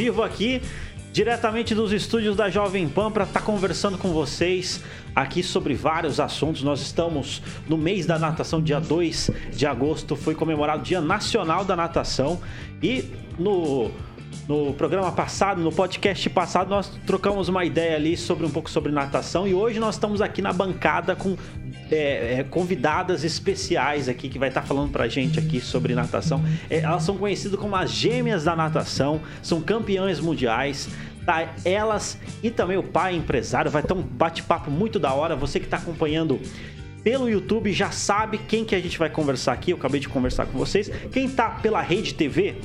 vivo aqui, diretamente dos estúdios da Jovem Pan, para estar tá conversando com vocês aqui sobre vários assuntos. Nós estamos no mês da natação, dia 2 de agosto, foi comemorado o Dia Nacional da Natação. E no no programa passado, no podcast passado, nós trocamos uma ideia ali sobre um pouco sobre natação e hoje nós estamos aqui na bancada com é, é, convidadas especiais aqui que vai estar tá falando pra gente aqui sobre natação. É, elas são conhecidas como as gêmeas da natação, são campeãs mundiais. Tá? Elas e também o pai empresário vai ter um bate-papo muito da hora. Você que está acompanhando pelo YouTube já sabe quem que a gente vai conversar aqui. Eu acabei de conversar com vocês. Quem tá pela Rede TV,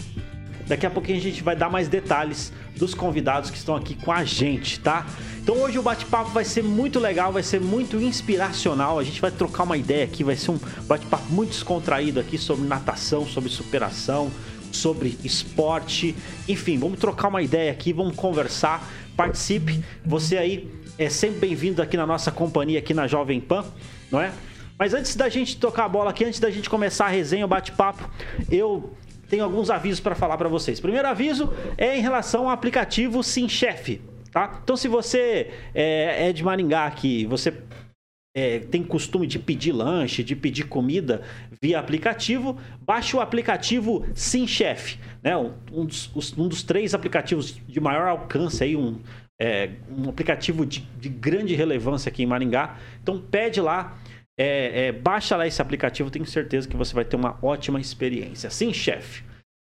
daqui a pouquinho a gente vai dar mais detalhes dos convidados que estão aqui com a gente, tá? Então hoje o bate-papo vai ser muito legal, vai ser muito inspiracional. A gente vai trocar uma ideia aqui, vai ser um bate-papo muito descontraído aqui sobre natação, sobre superação, sobre esporte. Enfim, vamos trocar uma ideia aqui, vamos conversar. Participe. Você aí é sempre bem-vindo aqui na nossa companhia aqui na Jovem Pan, não é? Mas antes da gente tocar a bola aqui, antes da gente começar a resenha, o bate-papo, eu tenho alguns avisos para falar para vocês. Primeiro aviso é em relação ao aplicativo SimChef, tá? Então, se você é, é de Maringá aqui, você é, tem costume de pedir lanche, de pedir comida via aplicativo, baixe o aplicativo SimChef, né? Um dos, um dos três aplicativos de maior alcance aí, um, é, um aplicativo de, de grande relevância aqui em Maringá. Então, pede lá é, é, baixa lá esse aplicativo, tenho certeza que você vai ter uma ótima experiência. Sim, chefe.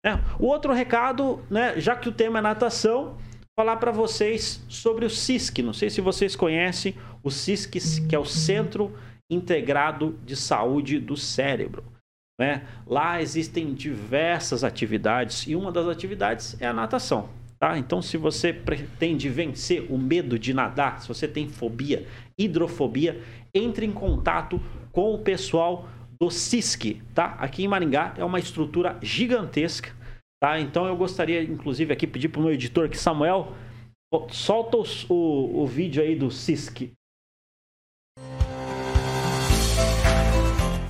É, o outro recado, né, já que o tema é natação, falar para vocês sobre o CISC. Não sei se vocês conhecem o CISC, que é o Centro Integrado de Saúde do Cérebro. Né? Lá existem diversas atividades e uma das atividades é a natação. Tá? Então, se você pretende vencer o medo de nadar, se você tem fobia, hidrofobia, entre em contato com o pessoal do CISC, tá? Aqui em Maringá é uma estrutura gigantesca, tá? Então eu gostaria, inclusive, aqui pedir para o meu editor que Samuel solta os, o, o vídeo aí do CISC.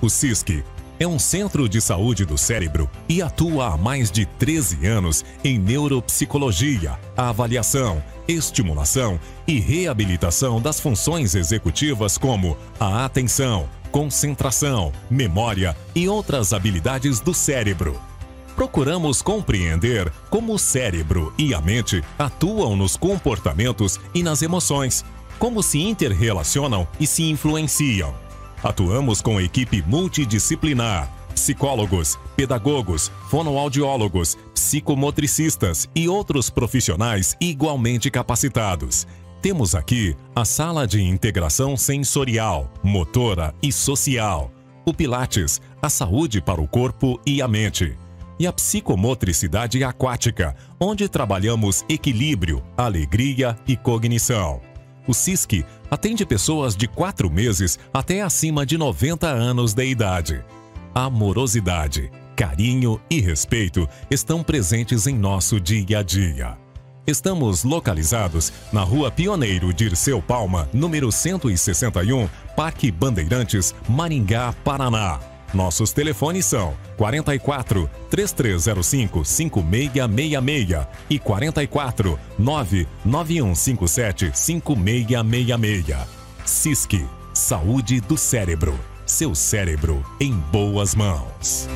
O CISC é um centro de saúde do cérebro e atua há mais de 13 anos em neuropsicologia, avaliação, estimulação e reabilitação das funções executivas como a atenção, concentração, memória e outras habilidades do cérebro. Procuramos compreender como o cérebro e a mente atuam nos comportamentos e nas emoções, como se interrelacionam e se influenciam Atuamos com equipe multidisciplinar, psicólogos, pedagogos, fonoaudiólogos, psicomotricistas e outros profissionais igualmente capacitados. Temos aqui a sala de integração sensorial, motora e social, o Pilates, a saúde para o corpo e a mente, e a psicomotricidade aquática, onde trabalhamos equilíbrio, alegria e cognição. O SISC atende pessoas de 4 meses até acima de 90 anos de idade. Amorosidade, carinho e respeito estão presentes em nosso dia a dia. Estamos localizados na Rua Pioneiro Dirceu Palma, número 161, Parque Bandeirantes, Maringá, Paraná. Nossos telefones são 44 3305 5666 e 44 99157 5666. CISC Saúde do Cérebro. Seu cérebro em boas mãos.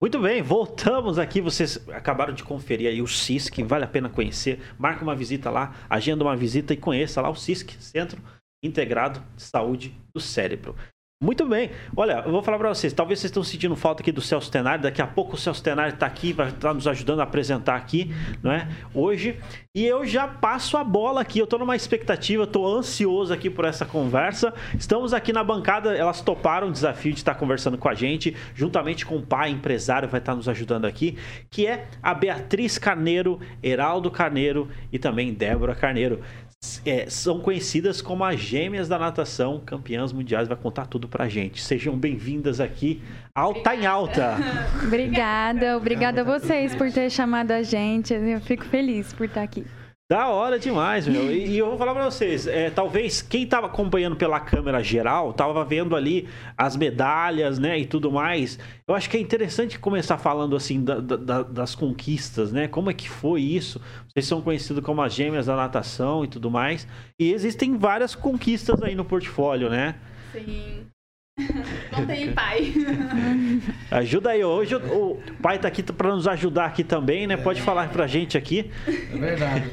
Muito bem, voltamos aqui. Vocês acabaram de conferir aí o CISC, vale a pena conhecer. Marca uma visita lá, agenda uma visita e conheça lá o CISC, Centro Integrado de Saúde do Cérebro. Muito bem. Olha, eu vou falar para vocês. Talvez vocês estão sentindo falta aqui do Celso Tenari. Daqui a pouco o Celso Tenari está aqui, vai estar tá nos ajudando a apresentar aqui, não é? Hoje. E eu já passo a bola aqui. Eu estou numa expectativa, estou ansioso aqui por essa conversa. Estamos aqui na bancada. Elas toparam o desafio de estar conversando com a gente, juntamente com o pai empresário, vai estar nos ajudando aqui, que é a Beatriz Carneiro, Heraldo Carneiro e também Débora Carneiro é, são conhecidas como as gêmeas da natação, campeãs mundiais, vai contar tudo pra gente. Sejam bem-vindas aqui Alta em Alta. obrigada, obrigada a vocês por ter chamado a gente. Eu fico feliz por estar aqui. Da hora demais, meu. E, e eu vou falar pra vocês, é, talvez quem tava acompanhando pela câmera geral, tava vendo ali as medalhas, né, e tudo mais. Eu acho que é interessante começar falando, assim, da- da- das conquistas, né? Como é que foi isso? Vocês são conhecidos como as gêmeas da natação e tudo mais. E existem várias conquistas aí no portfólio, né? Sim. Não tem pai. Ajuda aí. Hoje o, o pai tá aqui pra nos ajudar aqui também, né? Pode falar pra gente aqui. É verdade.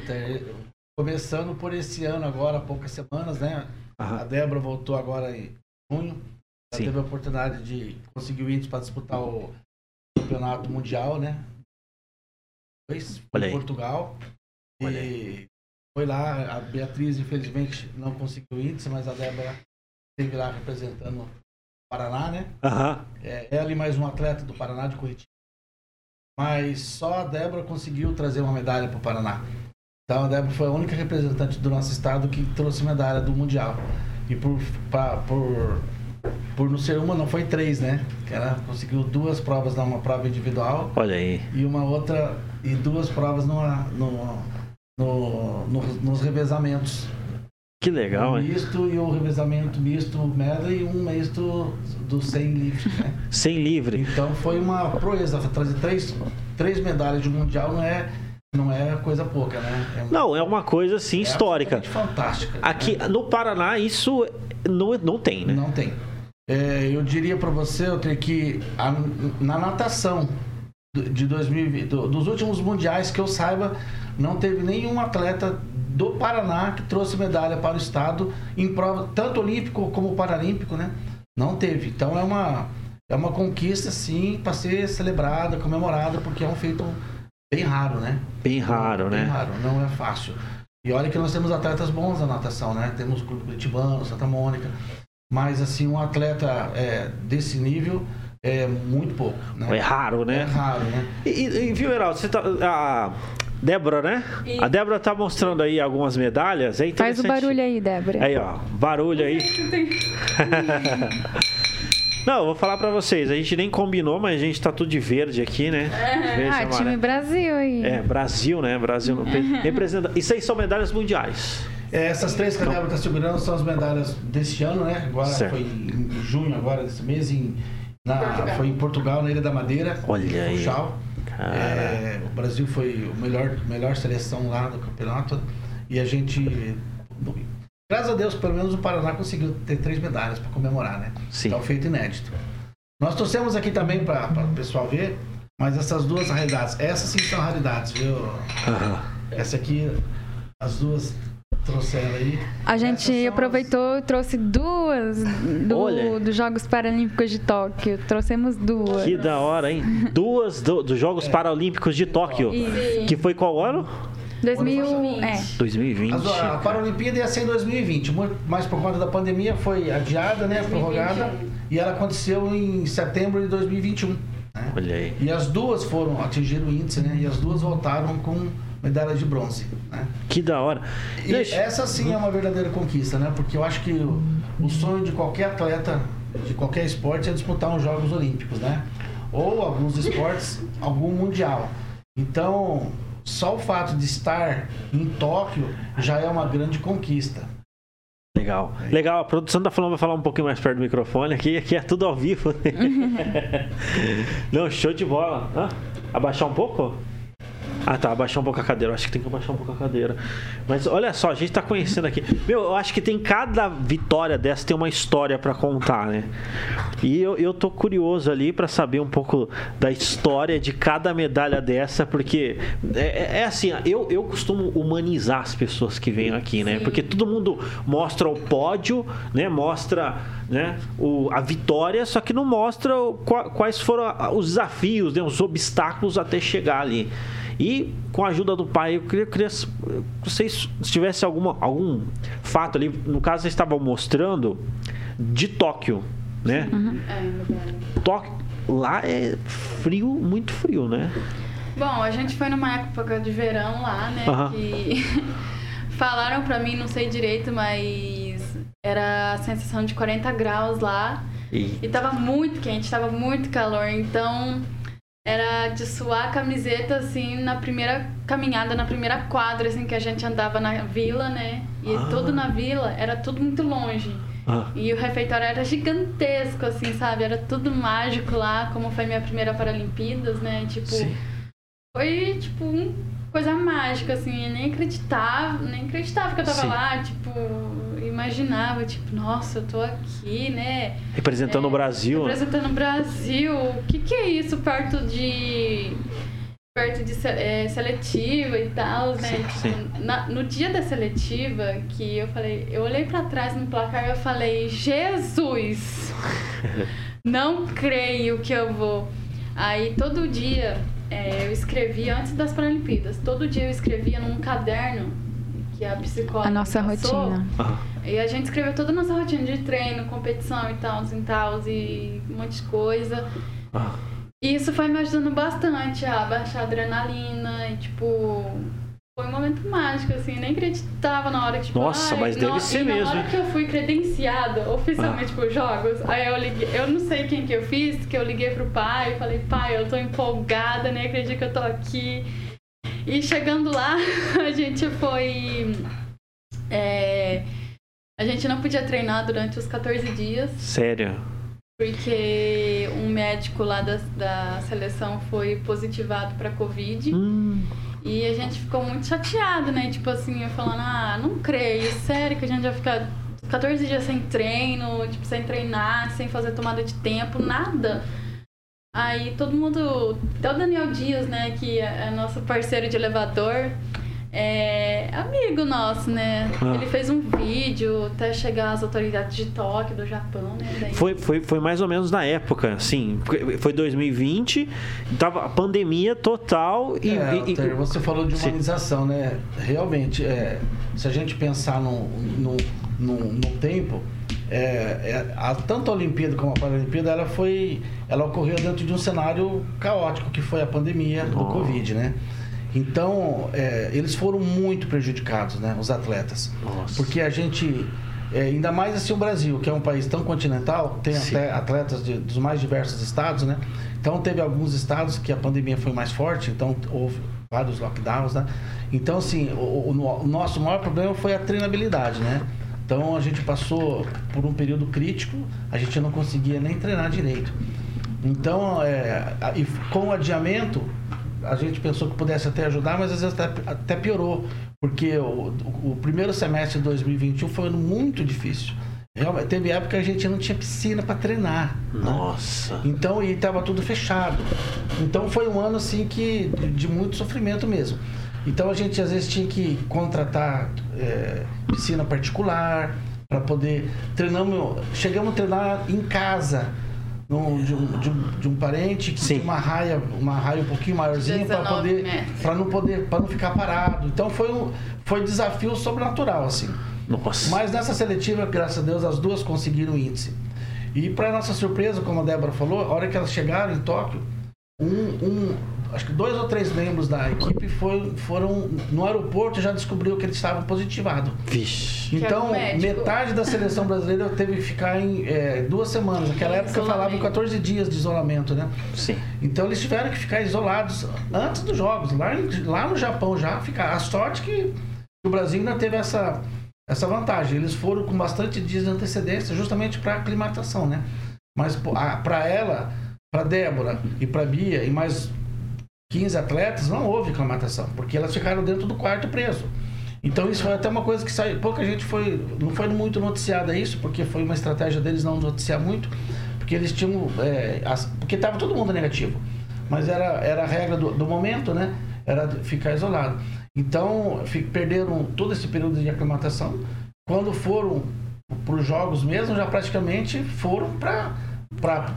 Começando por esse ano agora, há poucas semanas, né? Aham. A Débora voltou agora em junho. Já Sim. teve a oportunidade de conseguir o índice para disputar o campeonato mundial, né? Foi Olha em aí. Portugal. Olha E foi lá, a Beatriz infelizmente não conseguiu o índice, mas a Débora esteve lá representando Paraná, né? Aham. É, ela e mais um atleta do Paraná de Curitiba. Mas só a Débora conseguiu trazer uma medalha para o Paraná. Então a Débora foi a única representante do nosso estado que trouxe medalha do Mundial. E por, pra- por, por não ser uma, não foi três, né? Ela conseguiu duas provas numa prova individual Olha aí. e uma outra, e duas provas numa, no, no, no- nos revezamentos. Que legal, um hein? misto e o revezamento misto medley e um misto do 100 livres, né? Sem livre. Então foi uma proeza. Trazer três, três medalhas de mundial não é, não é coisa pouca, né? É uma- Não, é uma coisa assim é histórica. Fantástica. Aqui né? no Paraná isso não, não tem, né? Não tem. É, eu diria para você, eu creio que a- na natação de 2020, do- dos últimos mundiais que eu saiba, não teve nenhum atleta do Paraná que trouxe medalha para o estado em prova tanto olímpico como paralímpico, né? Não teve. Então é uma é uma conquista sim para ser celebrada, comemorada, porque é um feito bem raro, né? Bem raro, Bem né? raro, não é fácil. E olha que nós temos atletas bons na natação, né? Temos o Clube Curitibano, Santa Mônica. Mas, assim, um atleta é, desse nível é muito pouco, né? É raro, É né? raro, né? E, e, viu, Heraldo, você tá. A Débora, né? Isso. A Débora tá mostrando aí algumas medalhas. É Faz o barulho aí, Débora. Aí, ó. Barulho aí. Não, eu vou falar pra vocês. A gente nem combinou, mas a gente tá tudo de verde aqui, né? Verde, Ah, time amarelo. Brasil aí. É, Brasil, né? Brasil no representa. Isso aí são medalhas mundiais. É, essas três que a Débora está segurando são as medalhas deste ano, né? Agora Certo. foi em junho, agora desse mês, em, na- Portugal. foi em Portugal, na Ilha da Madeira. Olha aí. Funchal. É, o Brasil foi o melhor, melhor seleção lá do campeonato e a gente, graças a Deus, pelo menos o Paraná conseguiu ter três medalhas para comemorar, né? Sim. Um feito inédito. Nós trouxemos aqui também para o pessoal ver, mas essas duas raridades, essas sim são raridades, viu? Aham. Essa aqui, as duas trouxeram aí. A gente aproveitou e trouxe duas do- dos Jogos Paralímpicos de Tóquio. Trouxemos duas. Que da hora, hein? Duas do- dos Jogos Paralímpicos de Tóquio. Isso. Que foi qual ano? 2000, é. 2020. As- a Paralimpíada ia ser em 2020, mu- mas por conta da pandemia foi adiada, né? Prorrogada. E ela aconteceu em setembro de 2021. Né? Olha aí. E as duas foram atingir o índice, né? E as duas voltaram com medalha de bronze. Né? Que da hora. E Deixa- essa sim é uma verdadeira conquista, né? Porque eu acho que o, o sonho de qualquer atleta, de qualquer esporte, é disputar os Jogos Olímpicos, né? Ou alguns esportes, algum mundial. Então, só o fato de estar em Tóquio já é uma grande conquista. Legal. Legal, a produção tá falando, vai falar um pouquinho mais perto do microfone aqui, aqui é tudo ao vivo. Não, show de bola. Hã? abaixar um pouco? Ah, tá, abaixar um pouco a cadeira. Eu acho que tem que abaixar um pouco a cadeira. Mas olha só, a gente tá conhecendo aqui. Meu, eu acho que tem cada vitória dessa tem uma história pra contar, né? E eu, eu tô curioso ali pra saber um pouco da história de cada medalha dessa, porque é, é- é assim, eu, eu costumo humanizar as pessoas que vêm aqui, né? Sim. Porque todo mundo mostra o pódio, né? Mostra né? o, a vitória, só que não mostra o- qua- quais foram os desafios, né? os obstáculos até chegar ali. E com a ajuda do pai, eu queria, queria se vocês se tivesse alguma, algum fato ali, no caso vocês estavam mostrando de Tóquio, né? É, verdade. Tóquio, lá é frio, muito frio, né? Bom, a gente foi numa época de verão lá, né? Aham. Que falaram pra mim, não sei direito, mas era a sensação de 40 graus lá. E E tava muito quente, tava muito calor. Então, era de suar a camiseta, assim, na primeira caminhada, na primeira quadra, assim, que a gente andava na vila, né? E Ah. tudo na vila era tudo muito longe. Ah, E o refeitório era gigantesco, assim, sabe? Era tudo mágico lá, como foi minha primeira Paralimpíadas, né? Tipo, sim. foi, tipo, uma coisa mágica, assim, eu nem acreditava, nem acreditava que eu tava Sim. lá, tipo, imaginava, tipo, nossa, eu tô aqui, né? Representando o Brasil. Representando o Brasil. O que, que é isso perto de. perto de é, seletiva e tal, né? Sim, Tipo, sim. na- no dia da seletiva, que eu falei, eu olhei pra trás no placar e eu falei, Jesus! Não creio que eu vou. Aí todo dia é, eu escrevia, antes das Paralimpíadas, todo dia eu escrevia num caderno que a psicóloga A nossa passou. rotina. E a gente escreveu toda a nossa rotina de treino, competição e tal, e tal, e um monte de coisa. ah. E isso foi me ajudando bastante a baixar a adrenalina e, tipo, foi um momento mágico, assim, nem acreditava na hora que, tipo, Nossa, ai, mas deve no- ser mesmo, Na hora hein? que eu fui credenciada oficialmente Ah. pros jogos, aí eu liguei, eu não sei quem que eu fiz, que eu liguei pro pai e falei, pai, eu tô empolgada, nem acredito que eu tô aqui. E chegando lá, a gente foi. é, a gente não podia treinar durante os 14 dias, Sério. porque um médico lá da, da seleção foi positivado para Covid. Hum, E a gente ficou muito chateado, né? Tipo assim, eu falando, ah, não creio, sério que a gente vai ficar 14 dias sem treino, tipo, sem treinar, sem fazer tomada de tempo, nada. Aí todo mundo, até o Daniel Dias, né, que é é nosso parceiro de elevador, é amigo nosso, né? Ah. Ele fez um vídeo até chegar às autoridades de Tóquio, do Japão, né? Daí- foi, foi, foi mais ou menos na época, assim. Foi 2020, tava a pandemia total e. É, e- e- você falou de Sim. humanização, né? Realmente, é, se a gente pensar no, no, no, no tempo, é, é, a, tanto a Olimpíada como a Paralimpíada, ela foi, ela ocorreu dentro de um cenário caótico que foi a pandemia do Oh. Covid, né? Então, é, eles foram muito prejudicados, né? Os atletas, Nossa. porque a gente é, ainda mais assim o Brasil, que é um país tão continental, tem Sim. até atletas de- dos mais diversos estados, né? Então teve alguns estados que a pandemia foi mais forte, então houve vários lockdowns, né? Então assim, o, o- o nosso maior problema foi a treinabilidade, né? Então a gente passou por um período crítico, a gente não conseguia nem treinar direito. Então, é, e com o adiamento, a gente pensou que pudesse até ajudar, mas às vezes até, até piorou, porque o, o- primeiro semestre de 2021 foi um ano muito difícil. Realmente, teve época que a gente não tinha piscina para treinar. né? Nossa. Então, e estava tudo fechado. Então, foi um ano assim que de, de muito sofrimento mesmo. Então, a gente às vezes tinha que contratar é, piscina particular para poder treinamos, chegamos a treinar em casa de, um, de, um, de um parente que Sim. tinha uma raia, uma raia um pouquinho maiorzinha para 19 poder para não poder para não ficar parado. Então, foi um foi desafio sobrenatural assim. Nossa. Mas nessa seletiva, graças a Deus, as duas conseguiram índice. E para nossa surpresa, como a Débora falou, a hora que elas chegaram em Tóquio, um, um- acho que dois ou três membros da equipe foi- foram no aeroporto e já descobriu que eles estavam positivados. Vixe. Então, metade da seleção brasileira teve que ficar em é, duas semanas. Naquela época falavam Isolamento. 14 dias de isolamento, né? Sim. Então eles tiveram que ficar isolados antes dos jogos, lá, lá no Japão já ficar. A sorte que o Brasil ainda teve essa, essa vantagem. Eles foram com bastante dias de antecedência, justamente para aclimatação, né? Mas para ela, para Débora e para Bia e mais 15 atletas, não houve aclimatação, porque elas ficaram dentro do quarto preso. Então isso foi até uma coisa que saiu, pouca gente foi, não foi muito noticiada isso, porque foi uma estratégia deles não noticiar muito, porque eles tinham, é, as- porque estava todo mundo negativo, mas era, era a regra do, do momento, né? Era ficar isolado. Então perderam todo esse período de aclimatação. Quando foram para os jogos mesmo, já praticamente foram para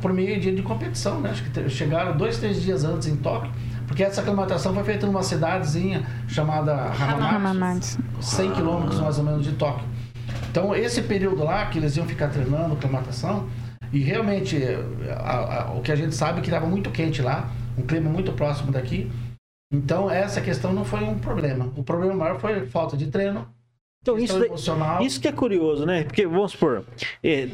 por meio dia de competição, né? Acho que chegaram dois, três dias antes em Tóquio, porque essa aclimatação foi feita numa cidadezinha chamada Hamamatsu, Hamamatsu. 100 quilômetros mais ou menos de Tóquio. Então, esse período lá que eles iam ficar treinando aclimatação, e realmente a- a- o que a gente sabe é que estava muito quente lá, um clima muito próximo daqui. Então, essa questão não foi um problema. O problema maior foi falta de treino, Então, isso, emocional. isso que é curioso, né? Porque, vamos supor, eh,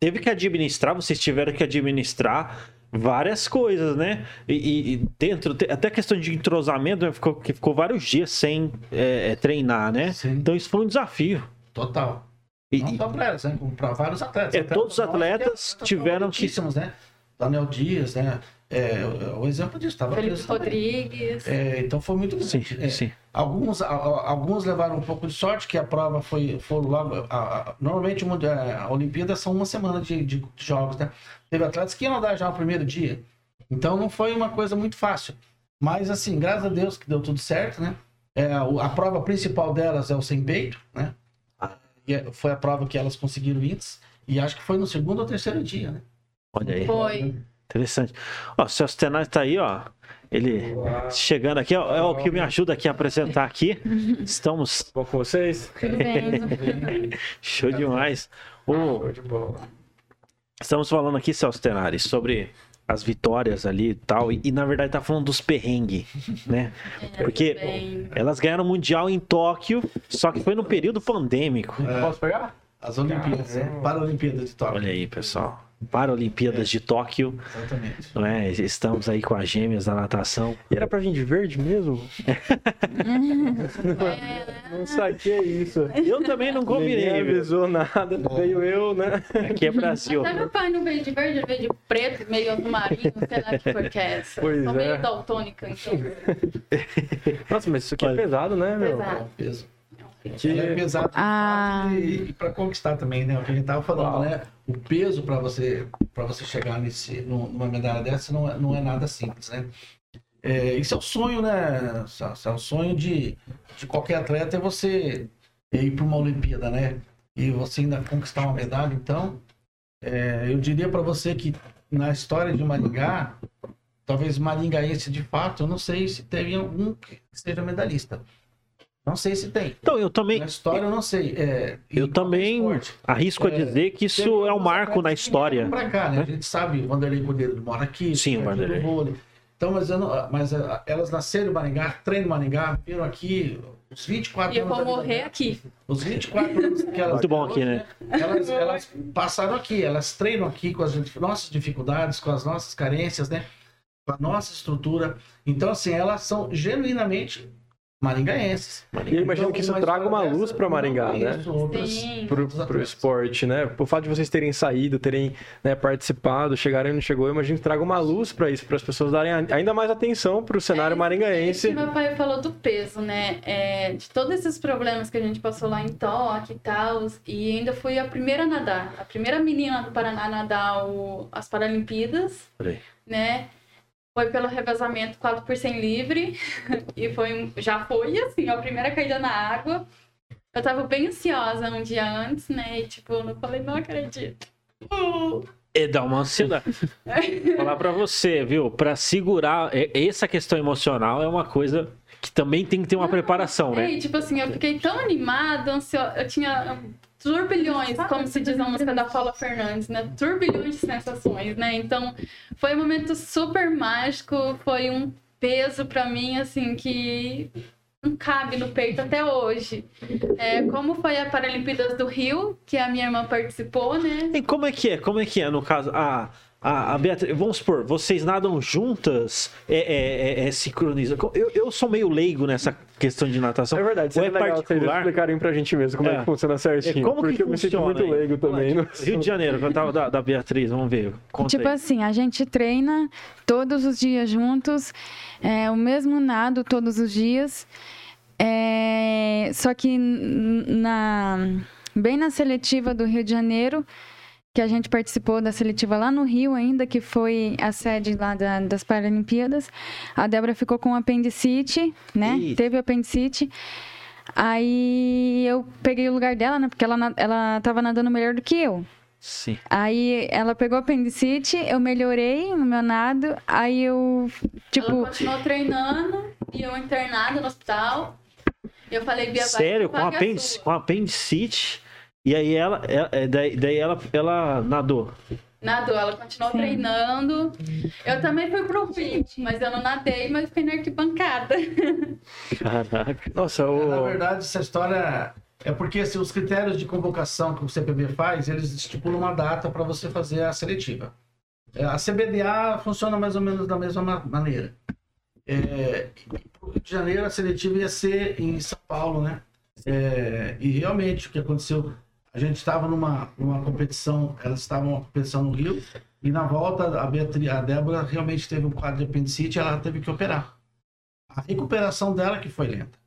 teve que administrar, vocês tiveram que administrar várias coisas, né? E, e- dentro, até questão de entrosamento, né? ficou, que ficou vários dias sem é, é, treinar, né? Sim. Então isso foi um desafio. Total. E, Não só para elas, né? Para vários atletas. É, todos os atletas que tiveram que- muitíssimos, né? Daniel Dias, né? É, o- o exemplo disso, estava Felipe. Rodrigues. É, então foi muito sim. É, sim. Alguns, a- alguns levaram um pouco de sorte, que a prova foi, foram logo. a- a- normalmente o mundo- a Olimpíada são uma semana de, de jogos, né? Teve atletas que iam andar já no primeiro dia. Então não foi uma coisa muito fácil. Mas assim, graças a Deus que deu tudo certo, né? É, a prova principal delas é o sem peito, né? E é- foi a prova que elas conseguiram índice. E acho que foi no segundo ou terceiro dia, né? Olha aí. Foi. Interessante. Ó, o Celso Tenaz tá aí, ó. Ele chegando aqui, ó, é o que me ajuda aqui a apresentar aqui. Estamos Bom com vocês? Tudo bem. show demais. O, Show de bola. estamos falando aqui, Celso Tenari, sobre as vitórias ali e tal. E, e, na verdade tá falando dos perrengues, né? Porque Bem, elas ganharam o Mundial em Tóquio, só que foi no período pandêmico. Posso pegar? As Olimpíadas, né? Paralimpíadas de Tóquio. Olha aí, pessoal. Paralimpíadas de Tóquio, Exatamente. não é? Estamos aí com as gêmeas da natação. E era pra vir de verde mesmo? não saquei isso. Eu também não Ninguém combinei, viu? avisou nada, veio eu, né? Aqui é Brasil. Meu pai não veio de verde, ele veio de preto, meio azul marinho, sei lá que cor que é essa. Pois Sou é. meio daltônica, então. Nossa, mas isso aqui é Olha. pesado, né, meu? Pesado. Peso. Que... É pesado Ah. e, e para conquistar também, né? O que a gente tava falando, né? O peso para você para você chegar nesse num- numa medalha dessa não é, não é nada simples, né? É, isso é o sonho, né? É o sonho de, de qualquer atleta é você ir para uma Olimpíada, né? E você ainda conquistar uma medalha. Então, é, eu diria para você que na história de Maringá, talvez maringaense de fato, eu não sei se teve algum que seja medalhista. Não sei se tem. Então, eu também, Na história eu não sei. É, eu também qualquer esporte. arrisco a É, dizer que isso é um marco na história. Pra cá, né? A gente sabe, o Vanderlei Cordeiro mora aqui. Sim, o Vanderlei. Então, mas, eu não, mas ah, elas nasceram em Maringá, treinam em Maringá, viram aqui os 24 E eu anos. vou da vida morrer delas. aqui. Os 24 anos que elas. Muito bom aqui, né? Elas, elas passaram aqui, elas treinam aqui com as nossas dificuldades, com as nossas carências, né? Com a nossa estrutura. Então, assim, elas são genuinamente maringaenses. E eu imagino que isso traga uma luz pra Maringá, né? Sim. Pro, pro esporte, né? O fato de vocês terem saído, terem né, participado, chegarem onde chegou, eu imagino que traga uma luz pra isso, para as pessoas darem ainda mais atenção pro cenário É, maringaense. Meu pai falou do peso, né? É, de todos esses problemas que a gente passou lá em Tóquio e tal. E ainda fui a primeira a nadar. A primeira menina do Paraná a nadar o- as Paralimpíadas, né? Foi pelo revezamento 4 por 100 livre. E foi já foi assim, a primeira caída na água. Eu tava bem ansiosa um dia antes, né? E tipo, eu não falei, não acredito. Uh, É dar uma ansiedade. Falar pra você, viu? Pra segurar é- essa questão emocional é uma coisa que também tem que ter uma preparação, É, né? e, tipo assim, eu fiquei tão animada, ansiosa. Eu tinha turbilhões, como se diz na música da Paula Fernandes, né? Turbilhões de sensações, né? Então, foi um momento super mágico, foi um peso pra mim, assim, que não cabe no peito até hoje. É, como foi a Paralimpíadas do Rio, que a minha irmã participou, né? E como é que é? Como é que é no caso? A, a, a Beatriz, vamos supor, vocês nadam juntas? É, é, é, é sincroniza? Eu, eu sou meio leigo nessa questão de natação. É verdade, seria é legal vocês particular? explicarem pra gente mesmo como é, É. que funciona É, certinho. como que porque eu me sinto funciona muito aí? leigo também. no Rio de Janeiro, que eu tava da, da Beatriz, vamos ver. Conta Tipo aí. assim, a gente treina todos os dias juntos, é, o mesmo nado todos os dias. É, só que na, bem na seletiva do Rio de Janeiro, que a gente participou da seletiva lá no Rio ainda, que foi a sede lá da- das Paralimpíadas, a Débora ficou com apendicite, né? Teve apendicite. Aí eu peguei o lugar dela, né? Porque ela, ela tava nadando melhor do que eu. Sim. Aí ela pegou apendicite, eu melhorei no meu nado, aí eu, tipo, Ela continuou treinando e eu internada no hospital. Eu falei, Bia, vai, Sério, com, paga a apendic, sua. com apendicite. E aí ela, ela- é, daí, daí ela, ela nadou. Nadou, ela continuou Sim. treinando. Eu também fui pro Rio, mas eu não nadei, mas fiquei na arquibancada. Caraca. Nossa, o... Na verdade, essa história é porque assim, os critérios de convocação que o CPB faz, eles estipulam uma data para você fazer a seletiva. É, A CBDA funciona mais ou menos da mesma ma- maneira. É, Rio de Janeiro, a seletiva ia ser em São Paulo, né? É, e realmente, o que aconteceu, a gente estava numa, numa competição, elas estavam numa competição no Rio, e na volta, a, Beatriz, a Débora realmente teve um quadro de apendicite e ela teve que operar. A recuperação dela que foi lenta.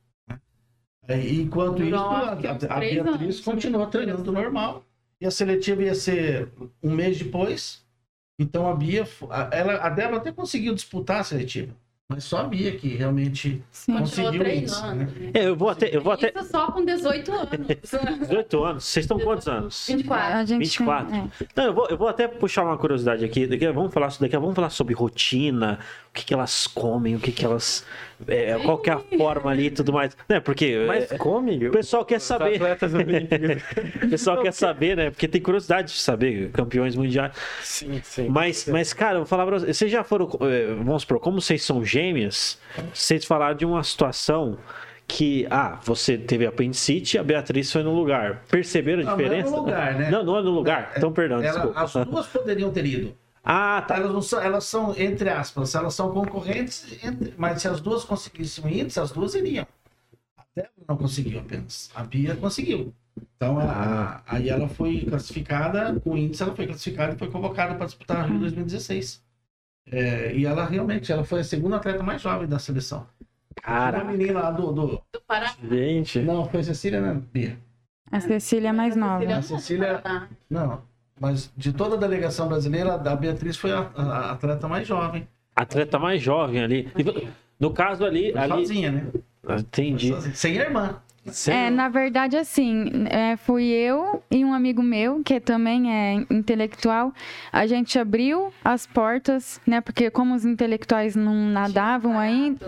né? E Enquanto isso, Durou, a, a- Beatriz continuou treinando normal. E a seletiva ia ser um mês depois. Então a Bia, ela, a Débora até conseguiu disputar a seletiva. Mas só a Bia que realmente Sim. Conseguiu isso. Né? né? É, eu vou até. Eu vou até. Isso só com 18 anos. 18 anos. Vocês estão quantos anos? 24. A gente 24. Tem, é. Não, eu vou, eu vou até puxar uma curiosidade aqui. Daqui, vamos falar isso daqui, vamos falar sobre rotina, o que, que elas comem, o que, que elas. É, qual que é a forma ali e tudo mais. Né? Porque Mas é, come? o pessoal quer saber. O pessoal quer saber, né? Porque tem curiosidade de saber, campeões mundiais. Sim, sim. Mas, mas, cara, eu vou falar pra vocês. Vocês já foram. eh, Vamos supor, como vocês são gêmeas, vocês falaram de uma situação que. Ah, você teve apendicite e a Beatriz foi no lugar. Perceberam a Não, não é no diferença? lugar, né? Não, não é no lugar. Então, perdão, Ela- desculpa. as duas poderiam ter ido. Ah, tá. Elas, não são, elas são, entre aspas, elas são concorrentes, entre- mas se as duas conseguissem ir, as duas iriam. A Débora não conseguiu apenas. A Bia conseguiu. Então, a- a- aí ela foi classificada, com o índice ela foi classificada e foi convocada para disputar a Rio 2016. É, e ela realmente, ela foi a segunda atleta mais jovem da seleção. Cara. Uma menina lá do, do- Do Pará. Gente. Não, foi Cecília, né, Bia? A Cecília é mais nova. A Cecília- Tá. Não, mas de toda a delegação brasileira, a Beatriz foi a, a- atleta mais jovem. Atleta mais jovem ali. E No caso ali. Foi ali... sozinha, né? Ah, Entendi. Sozinha. Sem a irmã. Você- É, na verdade, assim, é, fui eu e um amigo meu, que também é intelectual, a gente abriu as portas, né? Porque como os intelectuais não nadavam ainda,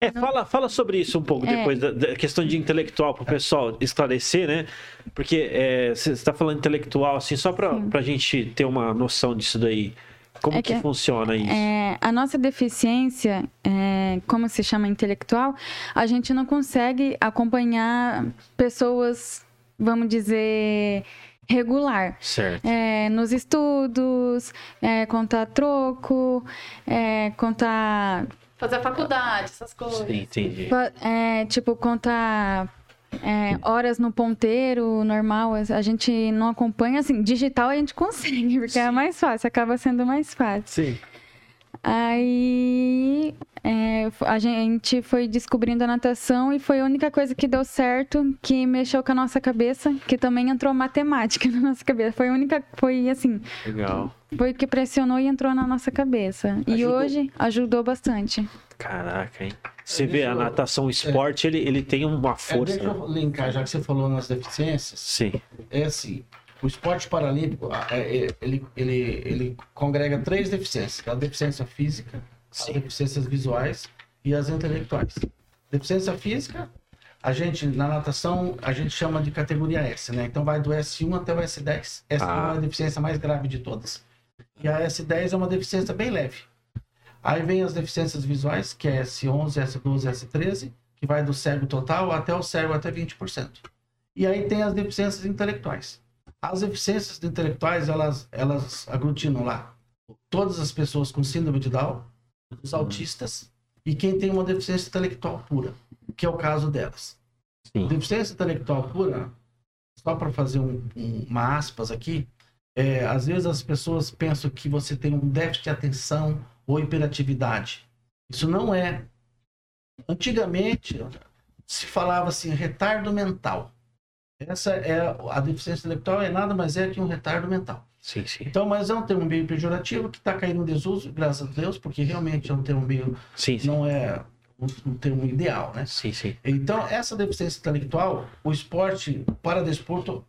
É, fala, fala sobre isso um pouco É. depois, da, da questão de intelectual, para o pessoal esclarecer, né? Porque é, você está falando intelectual, assim, só para a gente ter uma noção disso daí. Como É que, que- funciona isso? É, a nossa deficiência, é, como se chama intelectual, a gente não consegue acompanhar pessoas, vamos dizer, regular. Certo. É, nos estudos, é, contar troco, é, contar, Fazer faculdade, essas coisas. Sim, entendi. é, tipo, contar é, horas no ponteiro normal. A gente não acompanha, assim, digital a gente consegue, porque é mais fácil, acaba sendo mais fácil. Sim. Aí é, a gente foi descobrindo a natação e foi a única coisa que deu certo, que mexeu com a nossa cabeça, que também entrou matemática na nossa cabeça. Foi a única, foi assim, Legal. foi o que pressionou e entrou na nossa cabeça. E Ajudou. hoje ajudou bastante. Caraca, hein? Você É, vê, a natação, o esporte, ele, ele tem uma É, força. deixa eu linkar, já que você falou nas deficiências. Sim. É assim, o esporte paralímpico, a- é- é- ele, ele, ele congrega três deficiências. A deficiência física, as deficiências visuais e as intelectuais. Deficiência física, a gente, na natação, a gente chama de categoria S, né? Então vai do S1 até o S10. S1 Ah. é a deficiência mais grave de todas. E a S10 é uma deficiência bem leve. Aí vem as deficiências visuais, que é S11, S12, S13, que vai do cego total até o cego até 20%. E aí tem as deficiências intelectuais. As deficiências intelectuais, elas, elas aglutinam lá todas as pessoas com síndrome de Down, os autistas e quem tem uma deficiência intelectual pura, que é o caso delas. Sim. Deficiência intelectual pura, só para fazer um- um- uma aspas aqui, é, às vezes as pessoas pensam que você tem um déficit de atenção ou hiperatividade. Isso não é. Antigamente se falava assim, retardo mental. Essa é a deficiência intelectual é nada mais é que um retardo mental. Sim, sim. Então, mas é um termo meio pejorativo que está caindo em desuso, graças a Deus, porque realmente é um termo meio Sim, sim. não é um, termo ideal, né? Sim, sim. Então, essa deficiência intelectual, o esporte para desporto.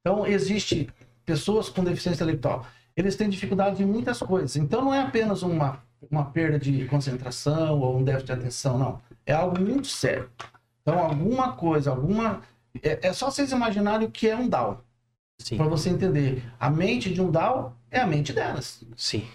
Então, existe pessoas com deficiência intelectual. Eles têm dificuldade em muitas coisas. Então, não é apenas uma, uma perda de concentração ou um déficit de atenção, não. É algo muito sério. Então, alguma coisa, alguma. É, é só vocês imaginarem o que é um Sim, para você entender. A mente de um Down é a mente delas. sim.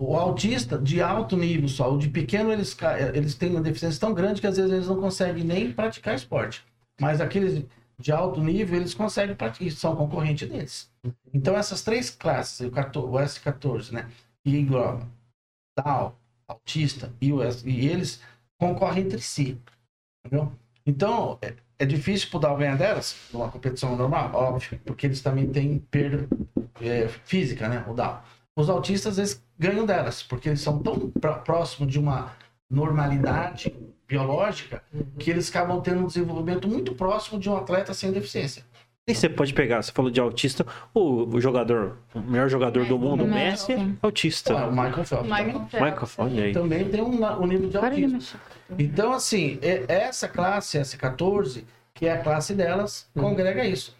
O autista de alto nível só, o de pequeno, eles, ca- eles têm uma deficiência tão grande que às vezes eles não conseguem nem praticar esporte. Mas aqueles de alto nível, eles conseguem praticar, e são concorrentes deles. Então, essas três classes, o 14 o S14, né? Que engloba Down, autista e, o S, e eles concorrem entre si. Entendeu? Então, é, é difícil pro Down ganhar delas numa competição normal, óbvio, porque eles também têm perda é, física, né? O. Os autistas, eles ganham delas, porque eles são tão pró- próximos de uma normalidade biológica que eles acabam tendo um desenvolvimento muito próximo de um atleta sem deficiência. E você pode pegar, você falou de autista, o, o jogador, o melhor jogador do mundo, o Messi. É autista. Então, o Michael Phelps Michael também, Phelps. Olha aí. também tem um, um nível de autismo. Então, assim, essa classe S14, que é a classe delas, congrega isso.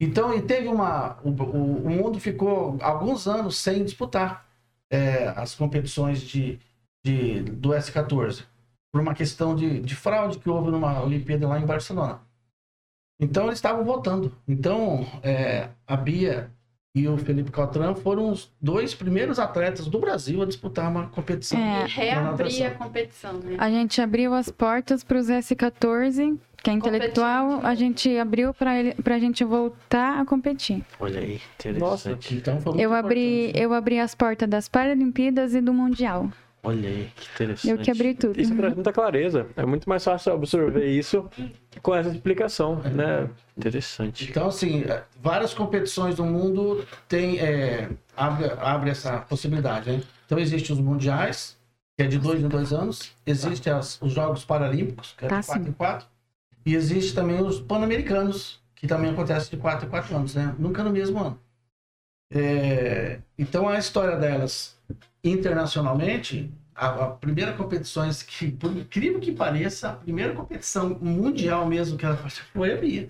Então, e teve uma. O, o- o mundo ficou alguns anos sem disputar é, as competições de, de- do S14, por uma questão de, de fraude que houve numa Olimpíada lá em Barcelona. Então, eles estavam votando. Então, é, a Bia e o Felipe Caltran foram os dois primeiros atletas do Brasil a disputar uma competição. É. E na reabrir a competição, né? A gente abriu as portas para os S14, que é intelectual, a gente abriu para a gente voltar a competir. Olha aí, Nossa, interessante. Então, foi muito Eu abri, importante. eu abri as portas das Paralimpíadas e do Mundial. Olha aí, que interessante. Eu que abri tudo. Isso traz muita clareza. É muito mais fácil absorver isso com essa explicação, né? Interessante. Então, assim, é, várias competições do mundo tem, é, abre, abre essa possibilidade, né? Então, existem os mundiais, que é de dois em dois anos. Existem as- os Jogos Paralímpicos, que é Tá, de quatro sim. em quatro. E existe também os Pan-Americanos, que também acontece de quatro em quatro anos, né? Nunca no mesmo ano. É, então, a história delas, internacionalmente, a, a primeira competição que, por incrível que pareça, a primeira competição mundial mesmo que ela participou foi a Bia.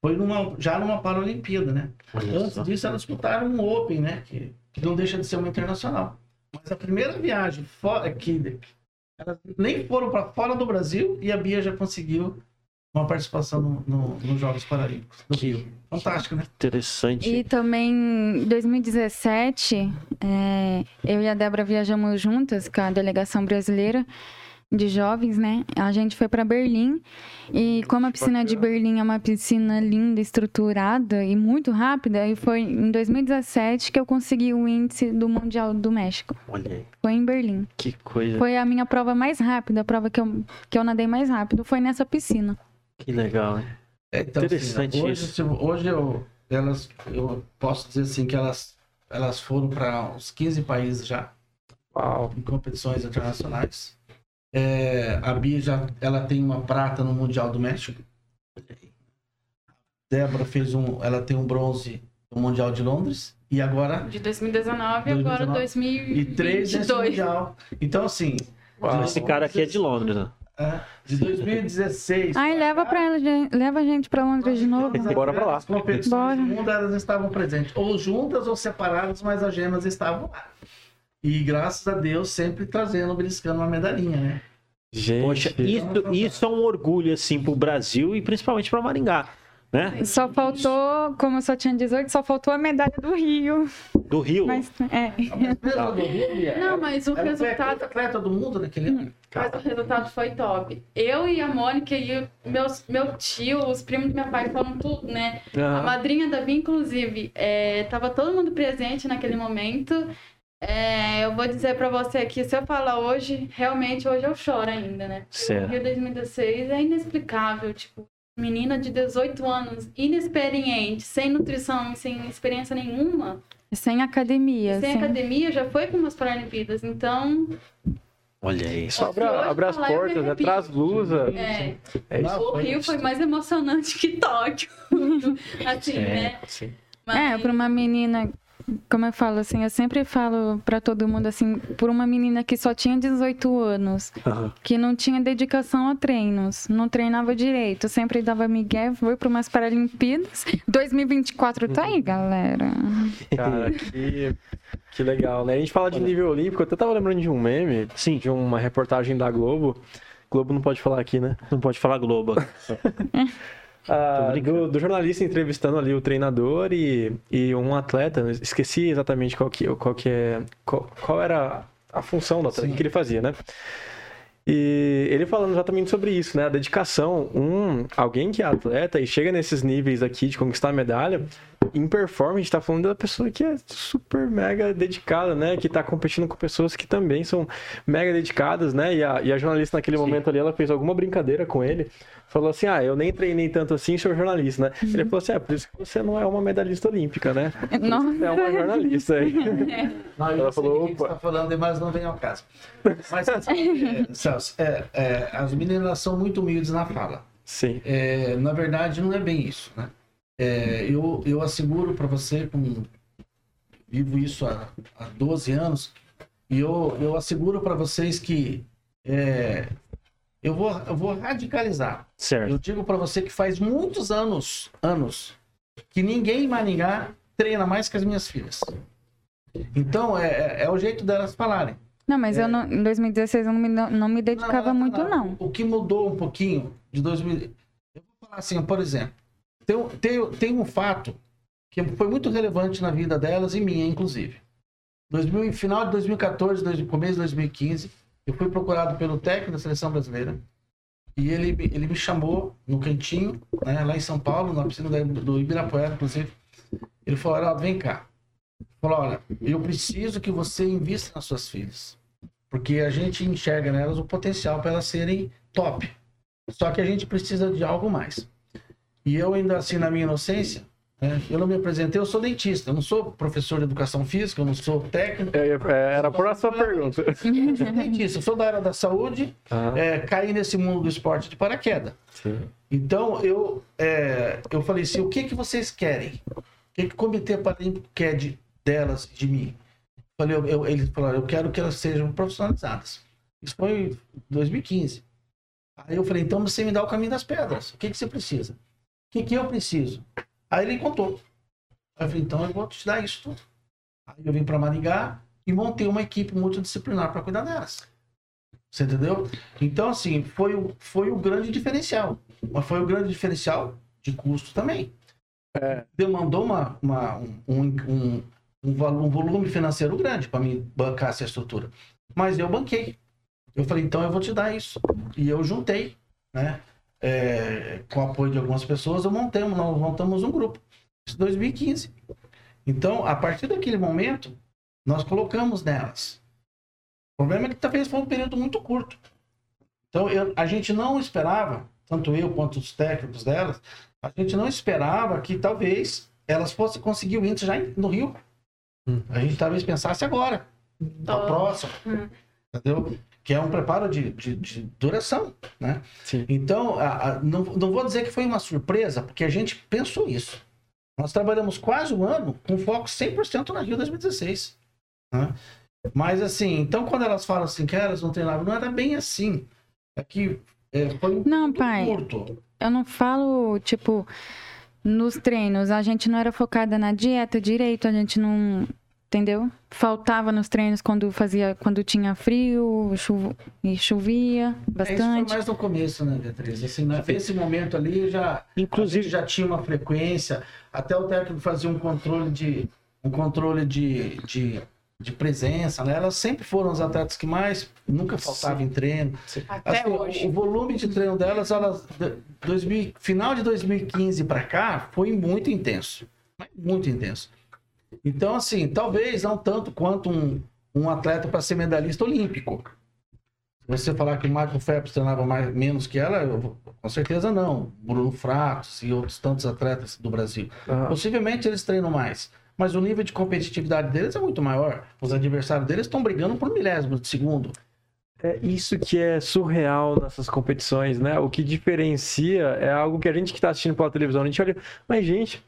Foi numa, já numa Paralimpíada, né? Olha Antes disso, elas disputaram um Open, né? Que, que não deixa de ser uma internacional. Mas a primeira viagem fora, que elas nem foram para fora do Brasil e a Bia já conseguiu uma participação no- no- nos Jogos Paralímpicos. do Que- Rio. Fantástico, né? Interessante. E também em 2017, é, eu e a Débora viajamos juntas com a delegação brasileira de jovens, né? A gente foi para Berlim e como a piscina de Berlim é uma piscina linda, estruturada e muito rápida, e foi em 2017 que eu consegui o índice do Mundial do México. Olha aí, Foi em Berlim. que coisa. Foi a minha prova mais rápida, a prova que eu, que eu nadei mais rápido, foi nessa piscina. Que legal, hein? É, então, Interessante assim, hoje, isso. hoje eu, elas, eu posso dizer assim que elas, elas foram para uns 15 países já. Uau. em competições internacionais. É, a Bia já ela tem uma prata no Mundial do México. Débora fez um, ela tem um bronze no Mundial de Londres e agora De 2019 e agora 2019. e três nesse 2022. Mundial. Então assim, Uau. Esse cara aqui é de Londres, né? É, de 2016. Ai, pra leva, cá, pra, ela, leva a gente pra Londres de novo. Bora pra lá. As competições Bora. do mundo elas estavam presentes, ou juntas ou separadas, mas as gemas estavam lá. E graças a Deus sempre trazendo, beliscando uma medalhinha, né? Gente. Poxa, isso, isso é um orgulho, assim, pro Brasil e principalmente pra Maringá, né? Só faltou, como eu só tinha 18, só faltou a medalha do Rio. Do Rio. Mas, é. Não, mas o ela foi a resultado atleta do mundo naquele ano. Mas o resultado foi top. Eu e a Mônica e meus, meu tio, os primos do meu pai foram tudo, né? A Aham. madrinha da Bia, inclusive, é, tava todo mundo presente naquele momento. É, eu vou dizer pra você que se eu falar hoje, realmente hoje eu choro ainda, né? Porque Certo. Rio 2016 é inexplicável, tipo, menina de 18 anos, inexperiente, sem nutrição sem experiência nenhuma, Sem academia. sem sem- academia, já foi para umas Paralimpíadas. Então, Olha aí. Só abre, as portas. Traz blusa. é, É isso. O Rio foi mais emocionante que Tóquio. assim, né? sim. É, Mas- pra uma menina, como eu falo assim, eu sempre falo pra todo mundo assim, por uma menina que só tinha 18 anos, Aham. que não tinha dedicação a treinos, não treinava direito, sempre dava migué, foi pra umas Paralimpíadas. 2024 tá aí, galera. Cara, que, que legal, né? A gente fala de nível olímpico, eu até tava lembrando de um meme, Sim. de uma reportagem da Globo. Globo não pode falar aqui, né? Não pode falar Globo. Brincando. do, do jornalista entrevistando ali o treinador e, e um atleta, esqueci exatamente qual que, qual que é, qual, qual era a função do atleta, que ele fazia, né? E ele falando exatamente sobre isso, né? A dedicação, um, alguém que é atleta e chega nesses níveis aqui de conquistar a medalha, em performance, a gente tá falando da pessoa que é super mega dedicada, né? Que tá competindo com pessoas que também são mega dedicadas, né? E a, e a jornalista naquele Sim. momento ali, ela fez alguma brincadeira com ele. Falou assim, ah, eu nem treinei tanto assim, sou jornalista, né? Ele falou assim, é, por isso que você não é uma medalhista olímpica, né? Nossa. Você é uma jornalista aí. Não, eu Ela não sei falou, que opa. você tá falando, mas não vem ao caso. Mas, é, Celso, é, é, as meninas são muito humildes na fala. Sim. É, na verdade, não é bem isso, né? É, eu, eu asseguro para você, com, vivo isso há, há 12 anos, e eu, eu asseguro para vocês que é, eu, vou, eu vou radicalizar. Certo. Eu digo para você que faz muitos anos, anos, que ninguém em Maringá treina mais que as minhas filhas. Então, é, é, é o jeito delas falarem. Não, mas eu não, em 2016 eu não me, não me dedicava muito, não. O que mudou um pouquinho de 2000. Eu vou falar assim, por exemplo, tem, tem, tem um fato que foi muito relevante na vida delas e minha, inclusive. 2000, final de 2014, dois- começo de 2015, eu fui procurado pelo técnico da seleção brasileira e ele, ele me chamou no cantinho, né, lá em São Paulo, na piscina da- do Ibirapuera, inclusive. Ele falou: olha, vem cá. Ele falou: olha, eu preciso que você invista nas suas filhas. Porque a gente enxerga nelas o potencial para elas serem top. Só que a gente precisa de algo mais. E eu ainda assim, na minha inocência, né, eu não me apresentei, eu sou dentista, eu não sou professor de educação física, eu não sou técnico. É, é, Era a próxima pergunta. Eu sou dentista, eu sou da área da saúde, Ah, é, caí nesse mundo do esporte de paraquedas. sim. Então eu, é, eu falei assim, o que, que vocês querem? O que, que o Comitê Paralímpico quer de, delas, de mim? Falei, eu, eu, eles falaram, eu quero que elas sejam profissionalizadas. Isso foi em 2015. Aí eu falei, então você me dá o caminho das pedras. O que, que você precisa? O que, que eu preciso? Aí ele contou. Aí eu falei, então eu vou te dar isso tudo. Aí eu vim para Maringá e montei uma equipe multidisciplinar para cuidar delas. Você entendeu? Então, assim, foi o, foi o grande diferencial. Mas foi o grande diferencial de custo também. Demandou uma, uma- um, um, um, um volume financeiro grande para mim bancar essa estrutura. Mas eu banquei. Eu falei, então eu vou te dar isso. E eu juntei, né? É, com o apoio de algumas pessoas, eu montei, nós montamos um grupo. Isso em 2015. Então, a partir daquele momento, nós colocamos nelas. O problema é que talvez foi um período muito curto. Então, eu- a gente não esperava, tanto eu quanto os técnicos delas, a gente não esperava que talvez elas fossem conseguir o índice já no Rio. Hum. A gente talvez pensasse agora, na Tô. próxima. Hum. Entendeu? Que é um preparo de, de, de duração, né? Sim. Então, a- a- não, não vou dizer que foi uma surpresa, porque a gente pensou isso. Nós trabalhamos quase um ano com foco 100% na Rio 2016. né? Mas assim, então quando elas falam assim que elas não treinavam, não era bem assim. É que é, foi um Não, pai. curto. Eu não falo, tipo, nos treinos. A gente não era focada na dieta direito, a gente não. Entendeu? Faltava nos treinos quando fazia, quando tinha frio e chovia É, isso foi bastante. mais no começo, né, Beatriz? Assim, nesse momento ali já, Inclusive- já tinha uma frequência, até o técnico fazia um controle de um controle de, de, de presença, né? Elas sempre foram as atletas que mais nunca faltavam em treino. Até Assim, hoje. O volume de treino delas, elas, de- 2000, final de 2015 para cá, foi muito intenso. Muito intenso. Então, assim, talvez não tanto quanto um, um atleta para ser medalhista olímpico. Se você falar que o Michael Phelps treinava mais, menos que ela, eu com certeza não. Bruno Fratos e outros tantos atletas do Brasil. Ah, Possivelmente eles treinam mais. Mas o nível de competitividade deles é muito maior. Os adversários deles estão brigando por milésimo de segundo. É isso que é surreal nessas competições, né? O que diferencia é algo que a gente que está assistindo pela televisão, a gente olha, mas gente,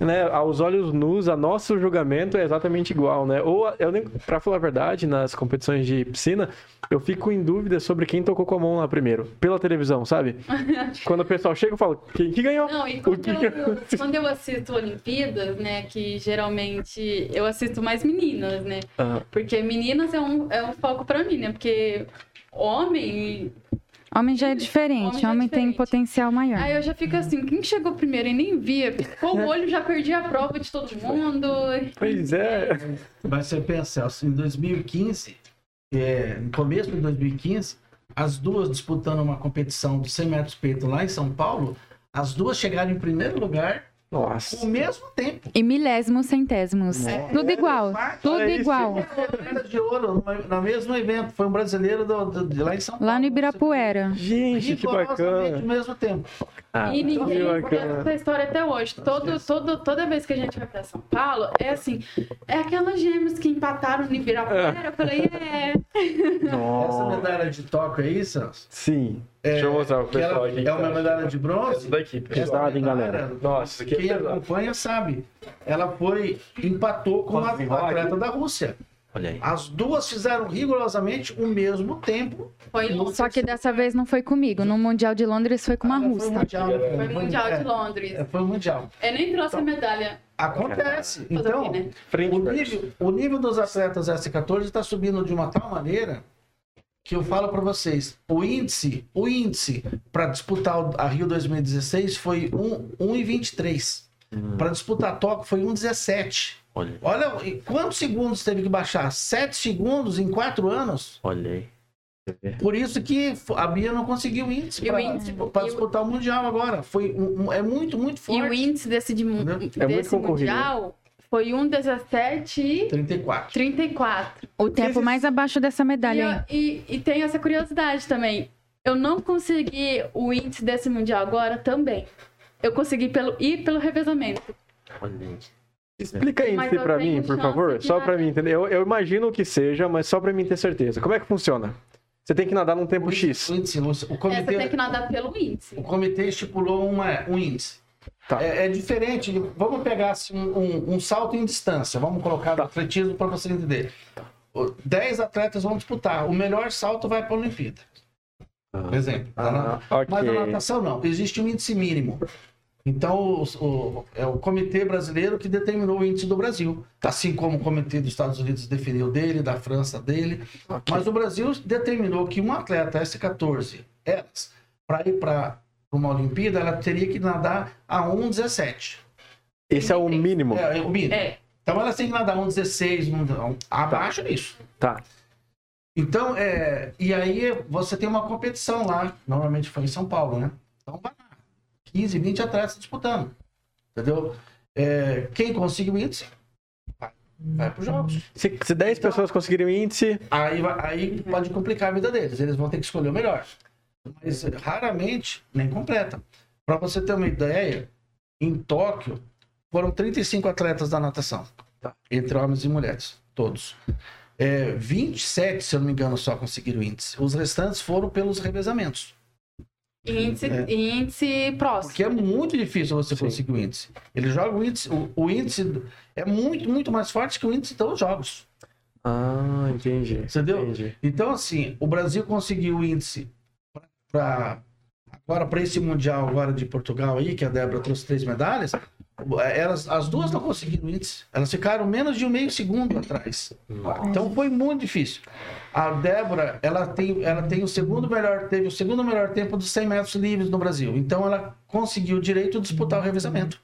né, aos olhos nus, a nosso julgamento é exatamente igual, né? Ou eu nem, para falar a verdade, nas competições de piscina, eu fico em dúvida sobre quem tocou com a mão lá primeiro, pela televisão, sabe? Quando o pessoal chega, eu falo, quem que ganhou? Não, e quando eu, quando eu assisto Olimpíadas, né, que geralmente eu assisto mais meninas, né? Ah, Porque meninas é um, é um foco pra mim, né? Porque homem. Homem já é Homem diferente, é homem tem diferente. potencial maior. Aí eu já fico assim, quem chegou primeiro e nem via, piscou o olho, já perdi a prova de todo mundo. pois é. Mas você pensa, Celso, em 2015, é, no começo de 2015, as duas disputando uma competição de 100 metros peito lá em São Paulo, as duas chegaram em primeiro lugar Nossa. O mesmo tempo. E milésimos, centésimos. Tudo igual. Tudo Olha isso. igual. Medalha de ouro no mesmo evento. Foi um brasileiro do- do- de lá em São Paulo. Lá no Ibirapuera. Gente, que bacana. ao mesmo tempo. Ah, E ninguém bacana. essa história até hoje. Todo, todo, toda vez que a gente vai pra São Paulo, é assim, é aquelas gêmeas que empataram no Ibirapuera. Eu falei, é. Essa Nossa. medalha de Tóquio aí, Celso, Sim. Deixa eu mostrar pro pessoal aqui. é uma medalha de bronze. Essa daqui, pessoal. Pesado, hein, galera? Nossa, é Quem acompanha sabe. Ela foi, empatou com a, Posso desenrolar a atleta da Rússia. Olha aí. As duas fizeram rigorosamente o mesmo tempo. Foi, no- Só que dessa vez não foi comigo. No Mundial de Londres foi com uma Ela Foi russa. mundial, foi Mundial é, de Londres. é, Foi o mundial. Eu nem trouxe a medalha. Acontece. O Então, quê, né? O nível, o nível dos atletas S14 está subindo de uma tal maneira que eu falo para vocês, o índice, o índice para disputar o- a Rio 2016 foi 1,23. Para disputar a Tóquio foi 1,17. Olha, Olha e quantos segundos teve que baixar? 7 segundos em 4 anos. olha aí. Por isso que a Bia não conseguiu índice E o para e disputar o Mundial agora. Foi um- um- é muito, muito E o forte. índice desse, de, Entendeu? É muito desse concorrido, Mundial foi 1,17 e 34. 34. O tempo mais abaixo dessa E, medalha aí. e, e tem essa curiosidade também. Eu não consegui o índice desse Mundial agora também. Eu consegui pelo, ir pelo revezamento. Olha aí. Explica pra tenho mim, por favor. Só pra mim entender. Eu, eu imagino o que seja, mas só pra mim ter certeza. Como é que funciona? Você tem que nadar num tempo O X. índice, o É, você comitê, tem que nadar pelo índice. o comitê estipulou uma, um índice. Tá. É, é diferente. Vamos pegar assim, um, um- salto em distância. Vamos colocar no atletismo para você entender. O- Dez atletas vão disputar. O melhor salto vai para a Olimpíada. Por exemplo. Ah, Na- ok. Mas na natação não. Existe um índice mínimo. Então, o, o- é o comitê brasileiro que determinou o índice do Brasil. Assim como o comitê dos Estados Unidos definiu dele, da França dele. Mas o Brasil determinou que um atleta S14, elas, para ir para uma Olimpíada, ela teria que nadar a 1,17. Esse é o mínimo. É, é o mínimo. É. Então elas têm que nadar 1,16, um, um, abaixo disso. Tá. Então, é, e aí você tem uma competição lá, normalmente foi em São Paulo, né? Então vai lá, 15, 20 atletas disputando, entendeu? É, quem conseguiu índice, vai, vai para os jogos. Se, se 10 pessoas conseguirem o índice, Aí, aí pode complicar a vida deles, eles vão ter que escolher o melhor. Mas raramente nem completa. Para você ter uma ideia, em Tóquio foram 35 atletas da natação, Tá. entre homens e mulheres, todos. É, 27, se eu não me engano, só conseguiram o índice. Os restantes foram pelos revezamentos. Índice, É. índice próximo. Porque é muito difícil você Sim. conseguir o índice. Ele joga o índice, o, o índice é muito, muito mais forte que o índice dos jogos. Ah, entendi. Entendeu? Entendi. Então, assim, o Brasil conseguiu o índice para agora para esse mundial agora de Portugal aí, que a Débora trouxe três medalhas, elas as duas não conseguiram o índice. Elas ficaram menos de um meio segundo atrás. Então foi muito difícil. A Débora, ela tem, ela tem o segundo melhor, teve o segundo melhor tempo dos 100 metros livres no Brasil. Então ela conseguiu o direito de disputar o revezamento.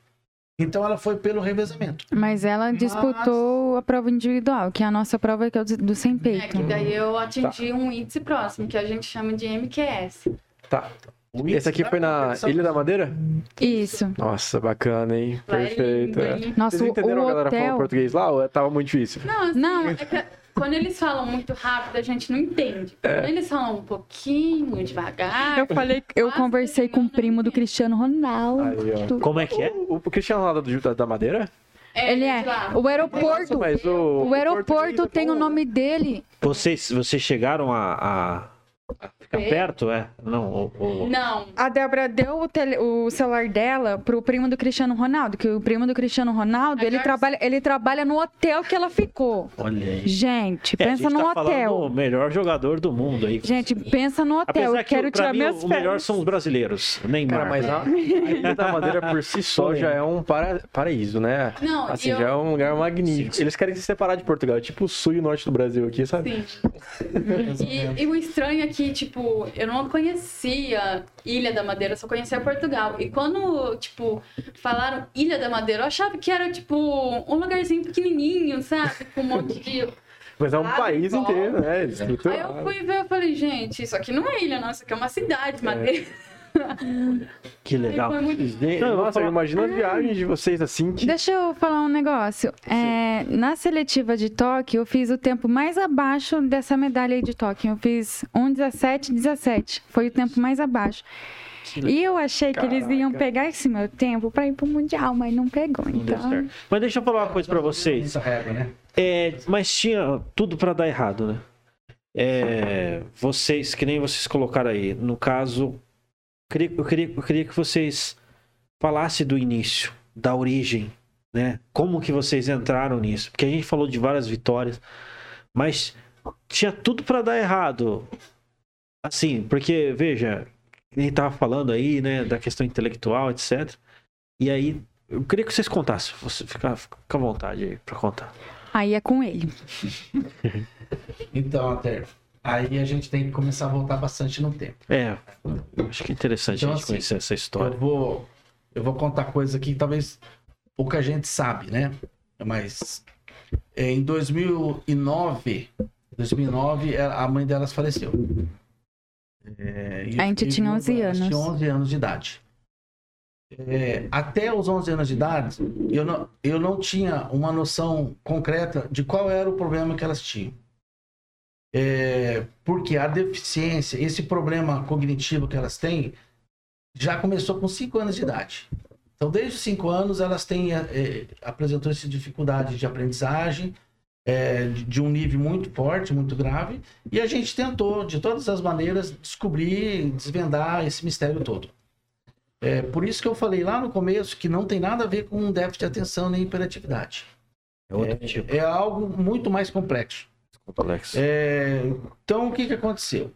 Então ela foi pelo revezamento. Mas ela Mas- disputou a prova individual, que é a nossa prova que é o do sem É, peito. que daí eu atingi um índice próximo, que a gente chama de MQS. Tá. Esse aqui foi na Ilha da Madeira? Isso. Nossa, bacana, hein? Lá é Perfeito. lindo, é. é lindo. Nossa, Vocês entenderam o a galera falando hotel. português lá ou tava muito difícil? Não, assim, Não. é que quando eles falam muito rápido, a gente não entende. É. Quando eles falam um pouquinho devagar. Eu falei, eu conversei com o primo do Cristiano Ronaldo. Aí, ó. Como é que é? O, o Cristiano Ronaldo da, da Madeira? Ele é. de lá. O aeroporto. Mas o, O aeroporto tem é o bom, nome dele. Vocês, vocês chegaram a, a- a ficar É. perto, é? Não, o, o- Não. A Débora deu o, tele- o celular dela pro primo do Cristiano Ronaldo, que o primo do Cristiano Ronaldo, A ele trabalha, ele trabalha no hotel que ela ficou. olha aí. Gente, É, a pensa gente no tá hotel. do melhor jogador do mundo aí. Gente, pensa no hotel. Apesar Eu que quero tirar mim, minhas o melhor são os brasileiros. Neymar. Cara, mas a, a da Madeira por si só já é um para, paraíso, né? Não, Assim, eu- já é um lugar magnífico. Eles querem se separar de Portugal, é tipo o sul e o norte do Brasil aqui, sabe? Sim. E, e o estranho é que, tipo, eu não conhecia Ilha da Madeira, eu só conhecia Portugal. E quando, tipo, falaram Ilha da Madeira, eu achava que era, tipo, um lugarzinho pequenininho, sabe? Com um monte de... Mas é um país inteiro, né? Aí eu fui ver, eu falei, gente, isso aqui não é ilha, não, isso aqui é uma cidade, Madeira. Que legal. Foi muito- Nossa, falar- eu imagino as viagens de vocês assim que. Deixa eu falar um negócio. É, na seletiva de Tóquio, eu fiz o tempo mais abaixo dessa medalha aí de Tóquio. Eu fiz 1,17, 17. Foi o tempo mais abaixo. E eu achei que eles iam Caraca. pegar esse meu tempo pra ir pro Mundial, mas não pegou. Não Então. Mas deixa eu falar uma coisa pra vocês. Né? É, mas tinha tudo pra dar errado, né? É, vocês, que nem vocês colocaram aí, no caso, queria, eu queria, eu queria que vocês falassem do início, da origem, né? Como que vocês entraram nisso? Porque a gente falou de várias vitórias, mas tinha tudo pra dar errado. Assim, porque, veja, gente tava falando aí, né, da questão intelectual, etc. E aí, eu queria que vocês contassem. Você fica, fica à vontade aí pra contar. aí é com ele. Então, até aí a gente tem que começar a voltar bastante no tempo. É, eu acho que é interessante Então, a gente assim, conhecer essa história. Eu vou, eu vou contar coisa que talvez pouca gente sabe, né? Mas é, em 2009, 2009 ela- a mãe delas faleceu. É, A gente eu- tinha 11 elas anos. tinham 11 anos de idade. É, até os 11 anos de idade, eu não, eu não tinha uma noção concreta de qual era o problema que elas tinham. É, porque a deficiência, esse problema cognitivo que elas têm, já começou com 5 anos de idade. Então, desde os 5 anos, elas têm, é, é, apresentou essa dificuldade de aprendizagem, é, de, de um nível muito forte, muito grave, e a gente tentou, de todas as maneiras, descobrir, desvendar esse mistério todo. É, por isso que eu falei lá no começo que não tem nada a ver com um déficit de atenção nem hiperatividade. É outro tipo, É algo muito mais complexo. Alex. É, então, o que, que aconteceu?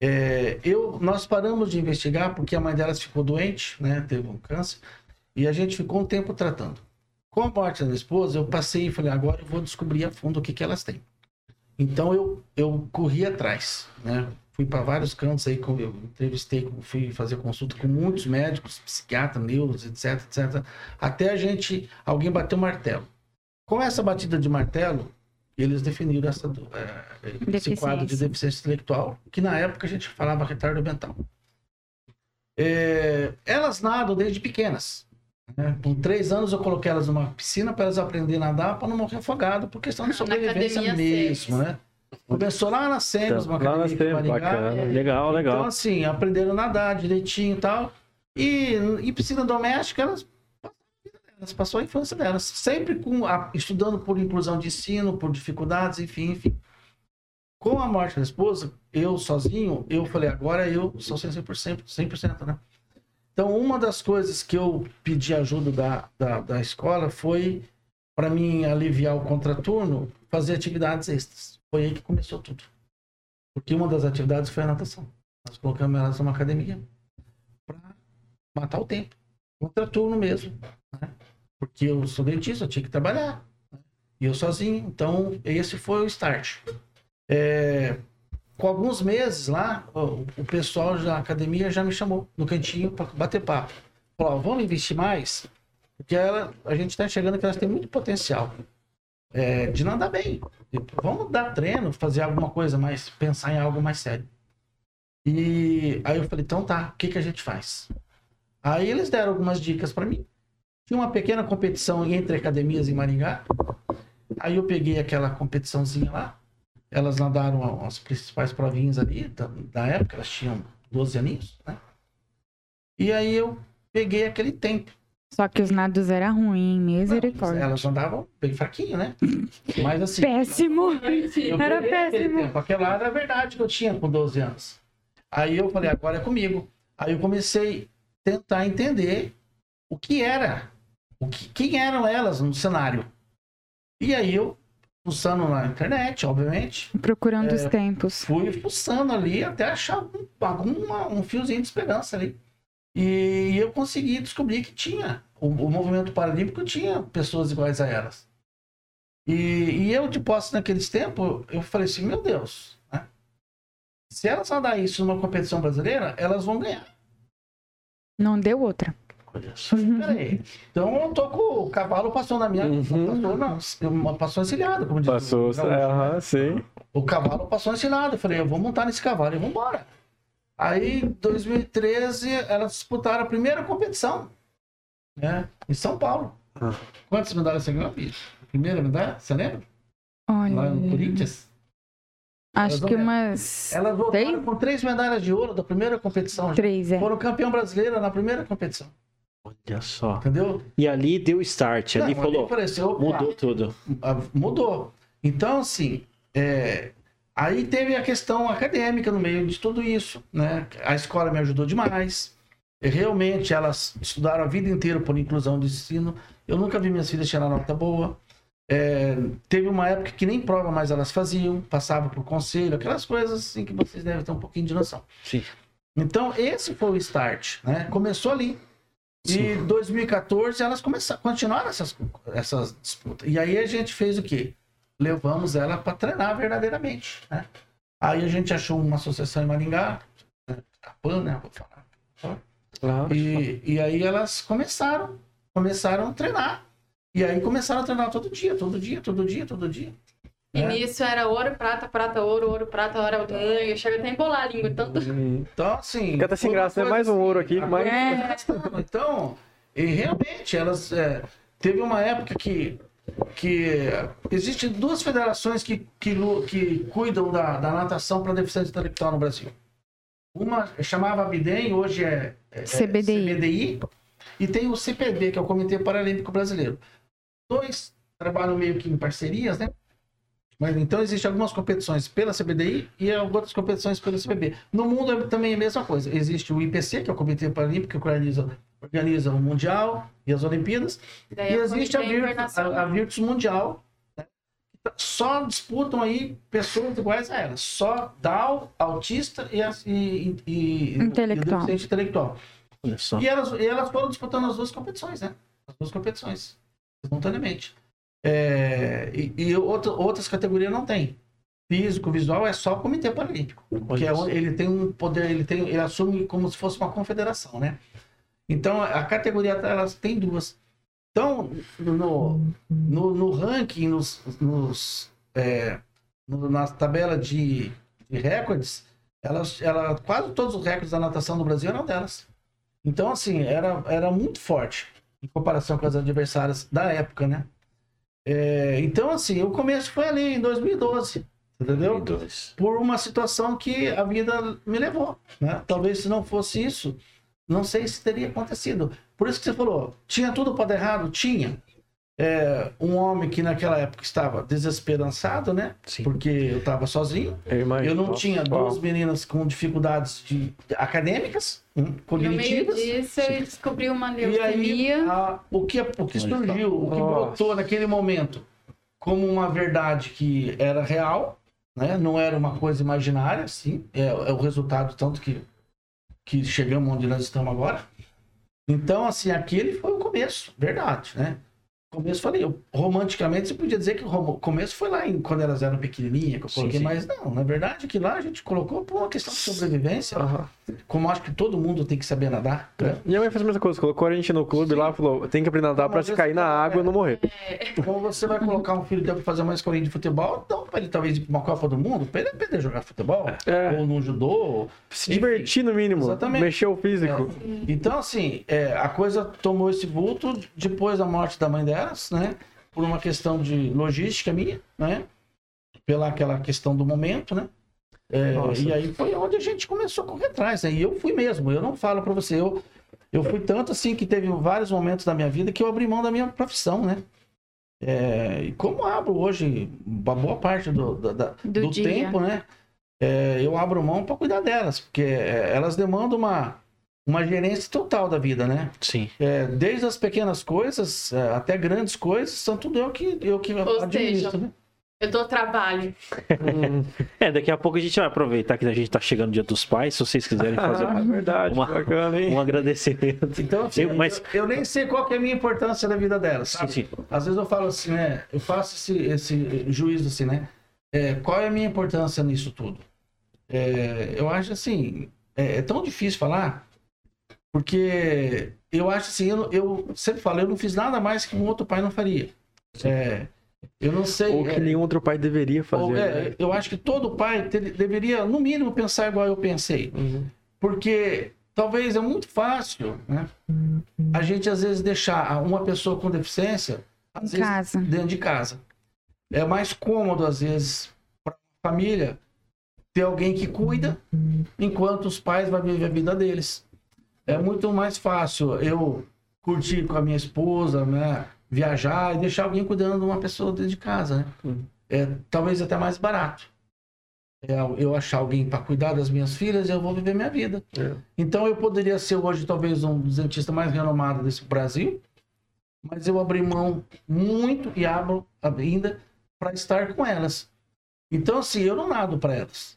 É, eu, nós paramos de investigar porque a mãe delas ficou doente, né? Teve um câncer, e a gente ficou um tempo tratando. Com a morte da esposa, eu passei e falei, agora eu vou descobrir a fundo o que, que elas têm. Então, eu, eu corri atrás, né? Fui para vários cantos aí, eu entrevistei, fui fazer consulta com muitos médicos, psiquiatras, neuros, etc, etc, até a gente, alguém bateu o martelo. Com essa batida de martelo, eles definiram essa, é, esse quadro de deficiência intelectual, que na época a gente falava retardo mental. É, elas nadam desde pequenas. né? Com três anos eu coloquei elas numa piscina para elas aprenderem a nadar para não morrer afogado, por questão de sobrevivência academia mesmo, né? Começou lá na Semos, uma Lá academia bacana. Legal, legal. Então, assim, aprenderam a nadar direitinho e tal. E em piscina doméstica, elas, elas passou a infância delas. Sempre com a- estudando por inclusão de ensino, por dificuldades, enfim, enfim. Com a morte da esposa, eu sozinho, eu falei, agora eu sou 100%, 100%, né? Então, uma das coisas que eu pedi ajuda da, da, da escola foi, para mim aliviar o contraturno, fazer atividades extras. Foi aí que começou tudo. Porque uma das atividades foi a natação. Nós colocamos elas numa academia para matar o tempo. Contraturno mesmo. Né? Porque eu sou dentista, eu tinha que trabalhar. né? E eu sozinho. Então, esse foi o start. É, com alguns meses lá, o, pessoal da academia já me chamou no cantinho para bater papo. Falou, vamos investir mais? Porque ela, a gente está enxergando que elas têm muito potencial é, de nadar bem. Tipo, Vamos dar treino, fazer alguma coisa mais, pensar em algo mais sério. E aí eu falei, então tá, o que, que a gente faz? Aí eles deram algumas dicas para mim. Tinha uma pequena competição entre academias em Maringá. Aí eu peguei aquela competiçãozinha lá. Elas nadaram as principais provinhas ali da, da época, elas tinham 12 aninhos, né? E aí eu peguei aquele tempo. Só que os nados era ruim, misericórdia. Elas andavam bem fraquinho, né? Mas assim. Péssimo! Eu Era péssimo. tempo. Aquela era a verdade que eu tinha com 12 anos. Aí eu falei, agora é comigo. Aí eu comecei tentar entender o que era, o que, quem eram elas no cenário. E aí eu, fuçando na internet, obviamente, Procurando os É. tempos. fui fuçando ali até achar um, alguma- um fiozinho de esperança ali. E eu consegui descobrir que tinha, o, o movimento paralímpico tinha pessoas iguais a elas. E, e eu, de posse naqueles tempos, eu falei assim, meu Deus, né? se elas andar isso numa competição brasileira, elas vão ganhar. Não deu outra. Olha só. Peraí. Então eu tô com o cavalo passou na minha. Uhum. Passou, não, passou encilhado, como diz. o Passou, gaúcho. é, aham, sim. O cavalo passou ensinado. Eu falei, eu vou montar nesse cavalo e vamos embora. Aí, em 2013, elas disputaram a primeira competição, né? Em São Paulo. Ah. Quantas medalhas você ganhou, bicho? Primeira medalha? Você lembra? Olha, Lá no Corinthians? Acho Elas que umas Elas voltaram Três? com três medalhas de ouro da primeira competição. três, é. Foram campeão brasileiro na primeira competição, Olha só. entendeu? E ali deu start, ali Não, falou, apareceu, opa, mudou tudo. mudou. Então, assim, é, aí teve a questão acadêmica no meio de tudo isso, né? A escola me ajudou demais. Realmente, elas estudaram a vida inteira por inclusão do ensino. Eu nunca vi minhas filhas tirar nota boa. É, teve uma época que nem prova mais elas faziam, passavam por conselho, aquelas coisas assim que vocês devem ter um pouquinho de noção. Sim. Então, esse foi o start, né? Começou ali. E em 2014 elas começaram, continuaram essas, essas disputas. E aí a gente fez o quê? Levamos ela para treinar verdadeiramente, né? Aí a gente achou uma associação em Maringá, né? Capan, né? Vou falar. Claro. E, e aí elas começaram, começaram a treinar. E aí começaram a treinar todo dia, todo dia, todo dia, todo dia. E É. nisso era ouro, prata, prata, ouro, ouro, prata, ouro, eu chego até a embolar a língua. Tanto... Então, assim. Fica até sem graça, né? Mais um assim, ouro aqui, a mais- coisa foi arrastando. Então, e realmente, elas. é, teve uma época que. que Existem duas federações que, que, que cuidam da, da natação para deficiência intelectual no Brasil. Uma chamava Abidem, hoje é, é- é CBDI. CBDI, e tem o CPB, que é o Comitê Paralímpico Brasileiro. Dois trabalham meio que em parcerias, né? Mas então existem algumas competições pela CBDI e outras competições pelo CPB. No mundo é também a mesma coisa. Existe o IPC, que é o Comitê Paralímpico, que organiza, organiza o Mundial e as Olimpíadas. Daí E é existe a Virtus, a, a Virtus Mundial. né? Só disputam aí pessoas iguais a elas. Só Down, autista e, e, e, Intelectual. e deficiente intelectual. Olha só. E elas, e elas foram disputando as duas competições, né? As duas competições, simultaneamente. É, e e outra- outras categorias não tem. Físico, visual é só o Comitê Paralímpico. Que é ele tem um poder, ele, tem, ele assume como se fosse uma confederação, né? Então, a categoria, elas tem duas. Então, no, no, no ranking, nos, nos, é, no- na tabela de, de recordes, elas, ela, quase todos os recordes da natação do Brasil eram delas. Então, assim, era, era muito forte em comparação com as adversárias da época, né? É, então, assim, o começo foi ali em 2012, entendeu? Dois. Por uma situação que a vida me levou, né? Talvez se não fosse isso, não sei se teria acontecido. Por isso que você falou, tinha tudo para dar errado? Tinha. É, um homem que naquela época estava desesperançado, né? Sim. Porque eu estava sozinho. Eu imagino. Eu não Nossa, tinha uau. duas meninas com dificuldades de- acadêmicas, hum, No meio cognitivas. disso, eu descobri uma E aí, leucemia. a- o, que, o que surgiu, o que Nossa. brotou naquele momento como uma verdade que era real, né? não era uma coisa imaginária, assim, é, é o resultado tanto que, que chegamos onde nós estamos agora. Então, assim, aquele foi o começo, verdade, né? Começo, falei, eu, romanticamente você podia dizer que o começo foi lá em, quando elas eram pequenininhas, que eu Sim, coloquei, sim. mas não, na verdade que lá a gente colocou por uma questão de sobrevivência, Aham. Como acho que todo mundo tem que saber nadar, né? Minha mãe fez a mesma coisa, colocou a gente no clube lá, falou, tem que aprender a nadar pra Uma se cair na água e não morrer. Como você vai colocar um filho teu pra fazer uma escolinha de futebol, então pra ele talvez ir pra uma Copa do Mundo, pra ele aprender a jogar futebol, É. ou no judô. Se divertir no mínimo, Exatamente. mexer o físico. Então, assim, é, a coisa tomou esse vulto depois da morte da mãe delas, né? Por uma questão de logística minha, né? Pela aquela questão do momento, né? É, e aí foi onde a gente começou a correr atrás. Né? E eu fui mesmo, eu não falo pra você, eu, eu fui tanto assim que teve vários momentos da minha vida que eu abri mão da minha profissão, né? É, e como abro hoje uma boa parte do, Do do dia. tempo, né? É, eu abro mão para cuidar delas, porque é, elas demandam uma, uma gerência total da vida, né? Sim. É, desde as pequenas coisas é, até grandes coisas, são tudo eu que, eu que Ou administro, seja, né? Eu dou trabalho. É, daqui a pouco a gente vai aproveitar que a gente tá chegando o Dia dos Pais, se vocês quiserem fazer Ah, um, verdade, uma- bacana, hein? um agradecimento. Então, assim, Eu- mas- eu, eu nem sei qual que é a minha importância na vida delas, Sim, sabe? sim. Às vezes eu falo assim, né? Eu faço esse, esse juízo assim, né? É, qual é a minha importância nisso tudo? É, eu acho assim, é, é tão difícil falar, porque eu acho assim, eu, eu sempre falo, eu não fiz nada mais que um outro pai não faria. É, eu não sei. Ou que é, nenhum outro pai deveria fazer. ou, é, né? eu acho que todo pai te- deveria, no mínimo, pensar igual eu pensei. Uhum. Porque talvez é muito fácil, né? A gente às vezes deixar uma pessoa com deficiência às Em vezes, casa. dentro de casa. É mais cômodo às vezes para a família ter alguém que cuida enquanto os pais vão viver a vida deles. É muito mais fácil eu curtir com a minha esposa, né? Viajar e deixar alguém cuidando de uma pessoa dentro de casa, né? É talvez até mais barato. É, eu achar alguém para cuidar das minhas filhas e eu vou viver minha vida. É. Então eu poderia ser hoje talvez um dos dentistas mais renomados desse Brasil, mas eu abri mão muito e abro ainda para estar com elas. Então assim, eu não nado para elas.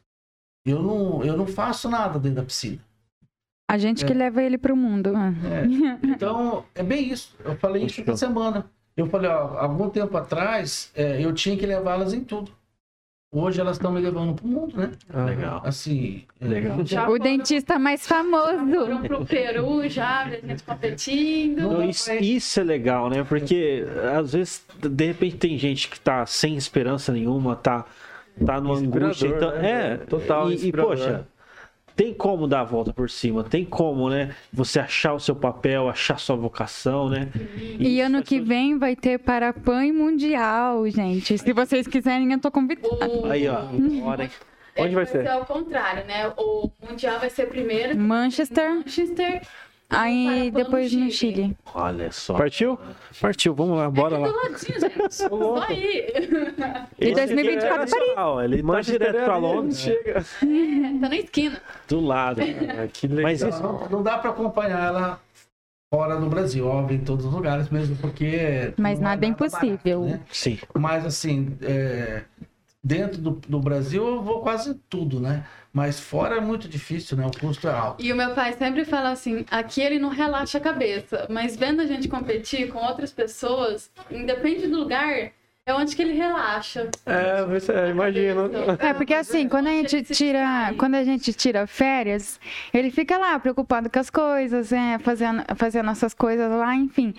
Eu não, eu não faço nada dentro da piscina. A gente que leva ele pro mundo. né? É. Então, é bem isso. Eu falei isso essa semana. Eu falei, ó, algum tempo atrás, é, eu tinha que levá-las em tudo. Hoje elas estão me levando pro mundo, né? Ah, Legal. Assim. é, Legal. Já O dentista mais famoso. foram pro Peru já, a gente competindo. Não, isso, isso é legal, né? Porque às vezes, de repente, tem gente que tá sem esperança nenhuma, tá, tá numa angústia. Então, né? é, Total E, e, poxa, tem como dar a volta por cima, tem como, né? Você achar o seu papel, achar sua vocação, né? E isso ano faz que vem vai ter Parapan e Mundial, gente. Se vocês quiserem, eu tô convidada. O- Aí, ó, hora, hein? Onde vai ser? ao contrário, né? O Mundial vai ser primeiro Manchester, Manchester. Aí depois no Chile. Olha só. Partiu? Partiu, vamos lá, bora lá. gente. Só aí. E 2024 Paris. Ah, ele tá Manchester direto pra Londres, Chega. Tá na esquina. do lado. Ah, que legal. Mas isso, Não, não dá para acompanhar ela fora do Brasil, óbvio, em todos os lugares mesmo, porque. Mas não nada é barato, impossível. né? sim. Mas assim, é, dentro do, do Brasil eu vou quase tudo, né? Mas fora é muito difícil, né? O custo é alto. E o meu pai sempre fala assim: aqui ele não relaxa a cabeça, mas vendo a gente competir com outras pessoas, independe do lugar, é onde que ele relaxa. É, você imagina. É, porque assim, quando a gente tira, quando a gente tira férias, ele fica lá preocupado com as coisas, é, fazendo, fazendo nossas coisas lá, enfim.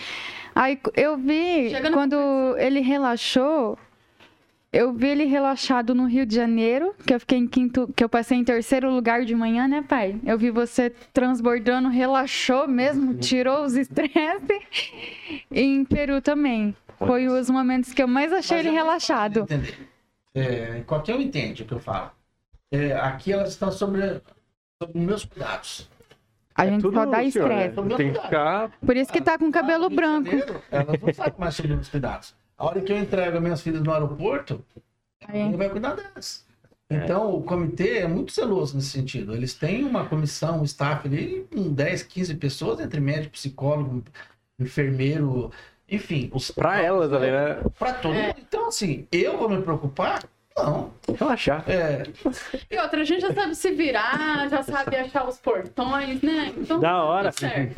Aí eu vi quando ele relaxou, eu vi ele relaxado no Rio de Janeiro, que eu fiquei em quinto, que eu passei em terceiro lugar de manhã, né, pai? Eu vi você transbordando, relaxou mesmo, tirou os estresses. E em Peru também. Foi os momentos que eu mais achei Mas ele é relaxado. É, qualquer um entende o que eu falo. É, aqui elas estão sobre, sobre meus cuidados. A gente Tudo, só dá estresse. né? Tem que ficar. Por isso que tá com cabelo de branco. Janeiro, Elas não sabem mais sobre os cuidados. A hora que eu entrego as minhas filhas no aeroporto, Aí. ele vai cuidar delas. Então, o comitê é muito zeloso nesse sentido. Eles têm uma comissão, um staff ali, com 10, 15 pessoas, entre médico, psicólogo, enfermeiro, enfim. Os, Pra elas ali, né? Pra todo É. mundo. Então, assim, eu vou me preocupar? Não. Relaxar. É, E outra, a gente já sabe se virar, já sabe achar os portões, né? Então, Da hora.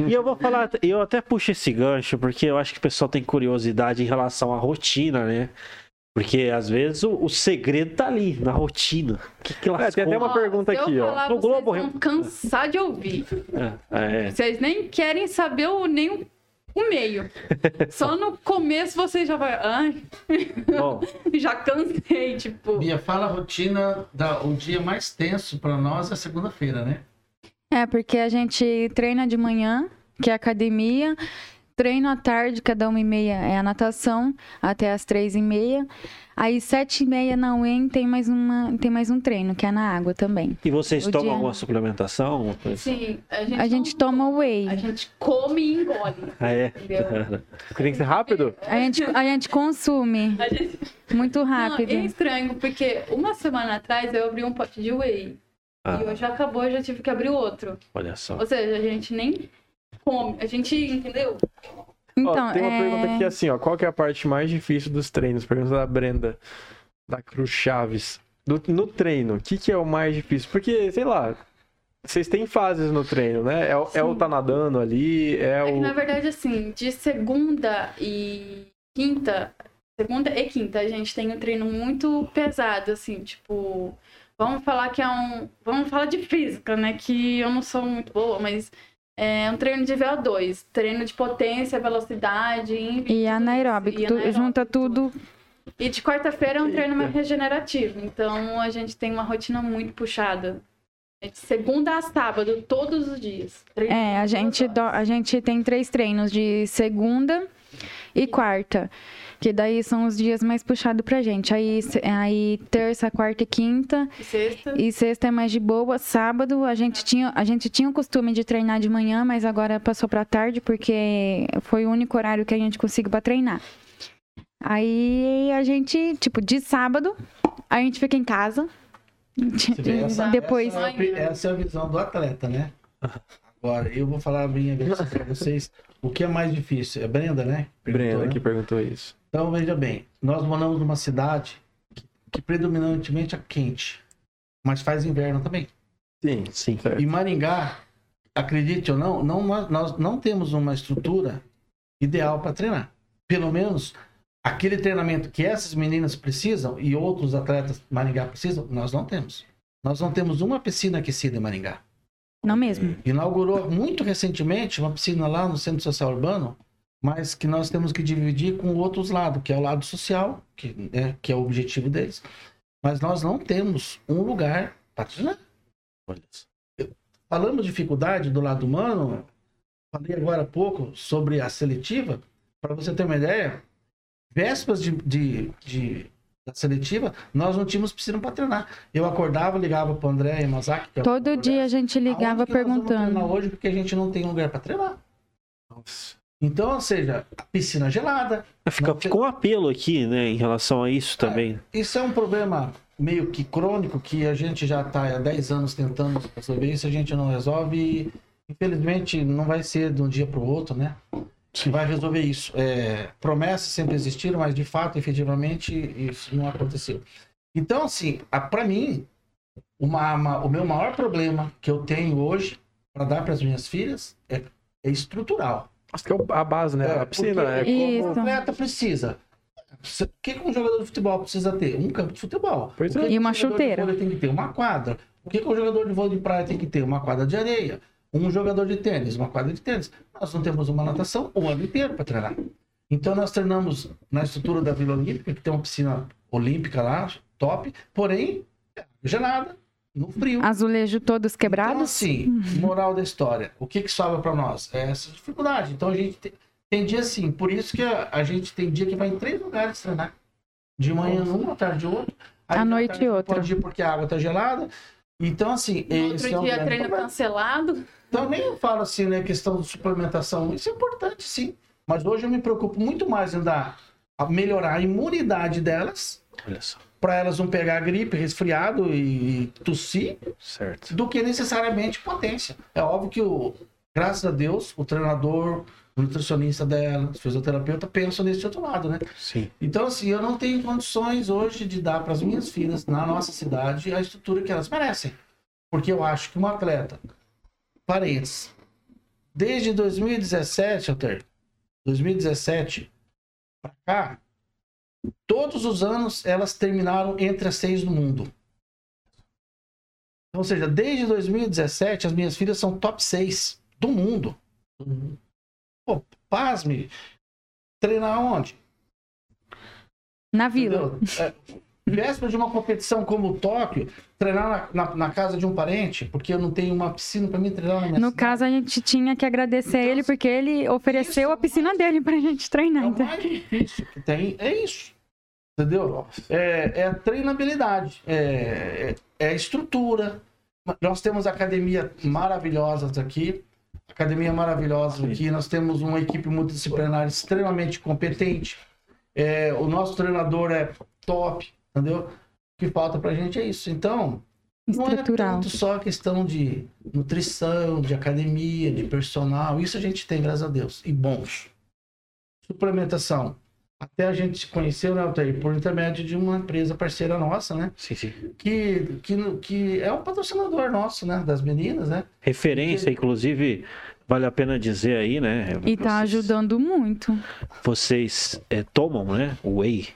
E eu vou falar, eu até puxo esse gancho, porque eu acho que o pessoal tem curiosidade em relação à rotina, né? Porque às vezes o, o segredo tá ali, na rotina. O que, que elas É, tem até uma pergunta aqui, ó. falar, No vocês Globo vão Re- cansar de ouvir. É, é. Vocês nem querem saber o, nem o, o meio. Só no começo vocês já vai. Ai, Bom, já cansei, tipo. Bia, fala a rotina, da, o dia mais tenso pra nós é segunda-feira, né? É, porque a gente treina de manhã, que é academia. Treino à tarde, cada uma e meia é a natação, até as três e meia. Aí, sete e meia na UEM tem mais, uma, tem mais um treino, que é na água também. e vocês O tomam dia- alguma suplementação? alguma coisa? Sim, a gente, A gente não toma whey. A gente come e engole. Ah, é? Entendeu? Tem que ser rápido? A gente, a gente consome A gente... muito Não, rápido. é estranho, porque uma semana atrás eu abri um pote de whey. Ah, E hoje acabou, eu já tive que abrir outro. olha só. Ou seja, a gente nem come. A gente, entendeu? Então, ó, tem uma é... pergunta aqui assim, ó. Qual que é a parte mais difícil dos treinos? Pergunta da Brenda, da Cruz Chaves. Do- no treino, o que, que é o mais difícil? Porque, sei lá, vocês têm fases no treino, né? É, o- é o tá nadando ali, é É que, o. na verdade, assim, de segunda e quinta, segunda e quinta, a gente tem um treino muito pesado, assim, tipo, vamos falar que é um, vamos falar de física, né, que eu não sou muito boa, mas é um treino de VO2, treino de potência, velocidade, índice, E anaeróbico, e tu- anaeróbico, junta tudo. E de quarta-feira é um treino mais regenerativo, então a gente tem uma rotina muito puxada. É de segunda a sábado, todos os dias. Treino É, a gente, do- a gente tem três treinos de segunda e quarta. Que daí são os dias mais puxados pra gente. Aí, aí terça, quarta e quinta. E sexta. E sexta é mais de boa. Sábado a gente tinha, a gente tinha o costume de treinar de manhã, mas agora passou pra tarde porque foi o único horário que a gente conseguiu pra treinar. Aí a gente, tipo, de sábado, a gente fica em casa. Vê, essa- Depois. Essa é, a, essa é a visão do atleta, né? Agora, eu vou falar a minha versão pra vocês. O que é mais difícil? É Brenda, né? Perguntou, Brenda né? que perguntou isso. Então, veja bem. Nós moramos numa cidade que, que predominantemente é quente. Mas faz inverno também. Sim, Sim. certo. E Maringá, acredite ou não, não nós, nós não temos uma estrutura ideal para treinar. Pelo menos aquele treinamento que essas meninas precisam e outros atletas de Maringá precisam, nós não temos. Nós não temos uma piscina aquecida em Maringá. Não mesmo. Inaugurou muito recentemente uma piscina lá no Centro Social Urbano, mas que nós temos que dividir com outros lados, que é o lado social, que, né, que é o objetivo deles. Mas nós não temos um lugar para treinar. Olha só. Falamos de dificuldade do lado humano, falei agora há pouco sobre a seletiva, para você ter uma ideia, vésperas de, de, de- da seletiva, nós não tínhamos piscina para treinar. Eu acordava, ligava para o André Yamazaki, que é Todo dia a gente ligava "Aonde que nós vamos perguntando. hoje porque a gente não tem lugar para treinar. Nossa. Então, ou seja, a piscina gelada. Fica, Não tem- ficou um apelo aqui, né, em relação a isso também. Isso é um problema meio que crônico que a gente já está há 10 anos tentando resolver isso, a gente não resolve e infelizmente não vai ser de um dia para o outro, né? Que vai resolver isso. É, promessas sempre existiram, mas de fato, efetivamente, isso não aconteceu. Então, assim, para mim, uma- uma- o meu maior problema que eu tenho hoje para dar para as minhas filhas é, é estrutural. Acho que é a base, né? É, a piscina, é Isso. O atleta precisa. O que um jogador de futebol precisa ter? Um campo de futebol. Pois é. que E uma um chuteira. vôlei tem que ter uma quadra. O que, que um jogador de vôlei de praia tem que ter? Uma quadra de areia. Um jogador de tênis, uma quadra de tênis. Nós não temos uma natação o ano inteiro para treinar. Então nós treinamos na estrutura da Vila Olímpica, que tem uma piscina olímpica lá, top, porém, é gelada, no frio. Azulejo todos Então, quebrados. assim, moral da história. O que que sobra para nós? É essa dificuldade. Então, a gente tem, tem dia assim. Por isso que a, a gente tem dia que vai em três lugares treinar. De manhã num, à tarde outro. Aí, À noite tarde não outro. Pode ir porque a água tá gelada. Então, assim, No esse outro é um dia, treino problema. cancelado. Então, nem eu falo assim, né, questão de suplementação. Isso é importante, sim. Mas hoje eu me preocupo muito mais em dar, a melhorar a imunidade delas, Olha só. Para elas não pegar gripe, resfriado e tossir, Certo. do que necessariamente potência. É óbvio que, o, graças a Deus, o treinador, o nutricionista dela, o fisioterapeuta pensam nesse outro lado, né? Sim. Então, assim, eu não tenho condições hoje de dar para as minhas filhas, na nossa cidade, a estrutura que elas merecem. Porque eu acho que um atleta, parentes, desde 2017, Alter, 2017 para cá, todos os anos elas terminaram entre as seis do mundo. Ou seja, desde 2017, as minhas filhas são top 6 do mundo. Pô, pasme. Treinar onde? Na vila. Entendeu? É, véspera de uma competição como o Tóquio, treinar na, na- na casa de um parente, porque eu não tenho uma piscina para mim treinar na minha No cidade. caso, a gente tinha que agradecer Então, ele porque ele ofereceu a piscina dele pra gente treinar. É o então. mais difícil que tem, é isso. Entendeu? É, é a treinabilidade, é, é, é a estrutura. Nós temos academia maravilhosas aqui, academia maravilhosa aqui. Nós temos uma equipe multidisciplinar extremamente competente. É, o nosso treinador é top, entendeu? O que falta pra gente é isso. Então, não é tanto só questão de nutrição, de academia, de personal. Isso a gente tem, graças a Deus. E bons. Suplementação. Até a gente se conheceu, né, Altair? Por intermédio de uma empresa parceira nossa, né? Sim, sim. Que, que, que é um patrocinador nosso, né? Das meninas, né? Referência, inclusive, vale a pena dizer aí, né? E tá vocês- ajudando muito. Vocês é, tomam, né? O whey.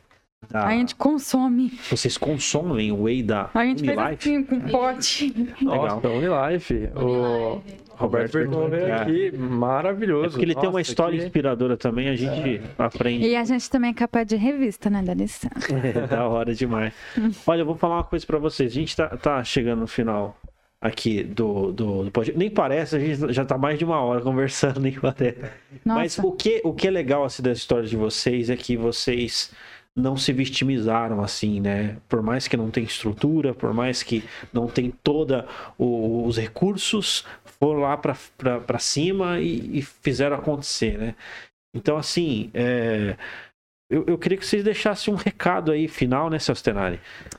da- A gente consome. Vocês consomem o whey da A gente fez Unilife? assim com pote. Legal. Nossa, Unilife. O Roberto Bertone veio É. aqui, maravilhoso. É porque ele tem uma Nossa, história que- inspiradora também, a gente aprende. E a gente também é capa de revista, né, da licença. É da hora demais. Olha, eu vou falar uma coisa pra vocês. A gente tá, tá chegando no final aqui do, do, do podcast. Nem parece, a gente já tá mais de uma hora conversando, nem parece. Mas Nossa. o que, o que é legal assim, da história de vocês é que vocês não se vitimizaram assim, né? Por mais que não tenha estrutura, por mais que não tem toda o- os recursos, foram lá pra cima e, e fizeram acontecer, né? Então, assim, é, eu, eu queria que vocês deixassem um recado aí final, né, Celso Tenari?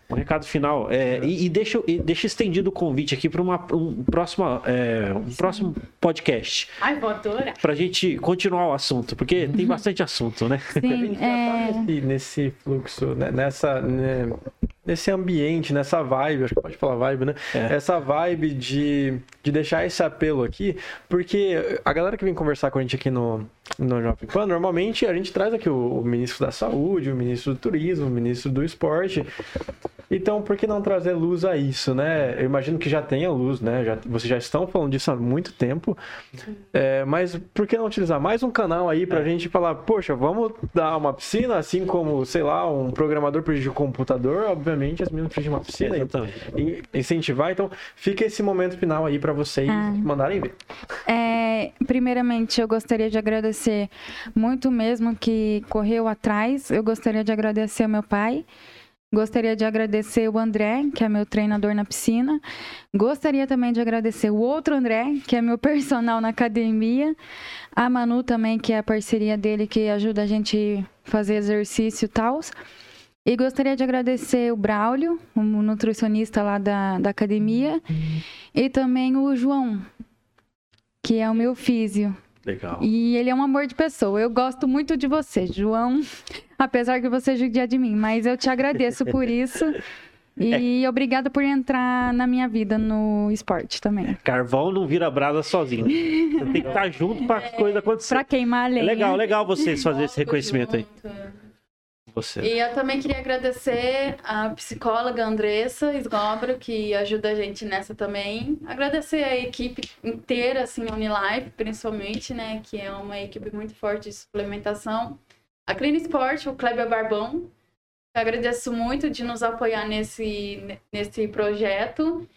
Um recado final. é, e, e deixa, e deixa estendido o convite aqui para um, próximo, é, um próximo podcast. Ai, vou adorar. Pra gente continuar o assunto, porque tem bastante assunto, né? A Sim, gente já tá é, nesse, nesse fluxo, né, nessa, né, nesse ambiente, nessa vibe, acho que pode falar vibe, né? É. Essa vibe de, de deixar esse apelo aqui, porque a galera que vem conversar com a gente aqui no, no Jovem Pan, normalmente a gente traz aqui o, o ministro da Saúde, o ministro do Turismo, o ministro do Esporte. Então, por que não trazer luz a isso, né? Eu imagino que já tenha luz, né? Já, vocês já estão falando disso há muito tempo. É, mas por que não utilizar mais um canal aí pra gente falar, poxa, vamos dar uma piscina, assim como, sei lá, um programador precisa de um computador, obviamente as meninas precisam de uma piscina. Exatamente. E incentivar, então fica esse momento final aí pra vocês Ah. mandarem ver. É, primeiramente, eu gostaria de agradecer muito mesmo que correu atrás. Eu gostaria de agradecer ao meu pai. Gostaria de agradecer o André, que é meu treinador na piscina. Gostaria também de agradecer o outro André, que é meu personal na academia. A Manu também, que é a parceria dele, que ajuda a gente fazer exercício e tal. E gostaria de agradecer o Braulio, o nutricionista lá da, da academia. E também o João, que é o meu físio. Legal. E ele é um amor de pessoa. Eu gosto muito de você, João. Apesar que você judia de mim, mas eu te agradeço por isso. E obrigada por entrar na minha vida no esporte também. Carvão não vira brasa sozinho. Você tem que estar junto para as coisas acontecer. Pra queimar a É lenha. legal, legal vocês fazerem esse reconhecimento aí. Você. E eu também queria agradecer a psicóloga Andressa Esgobro, que ajuda a gente nessa também. Agradecer a equipe inteira, assim, Unilife, principalmente, né? Que é uma equipe muito forte de suplementação. A Clean Sport, o Kleber Barbão. Eu agradeço muito de nos apoiar nesse, nesse projeto.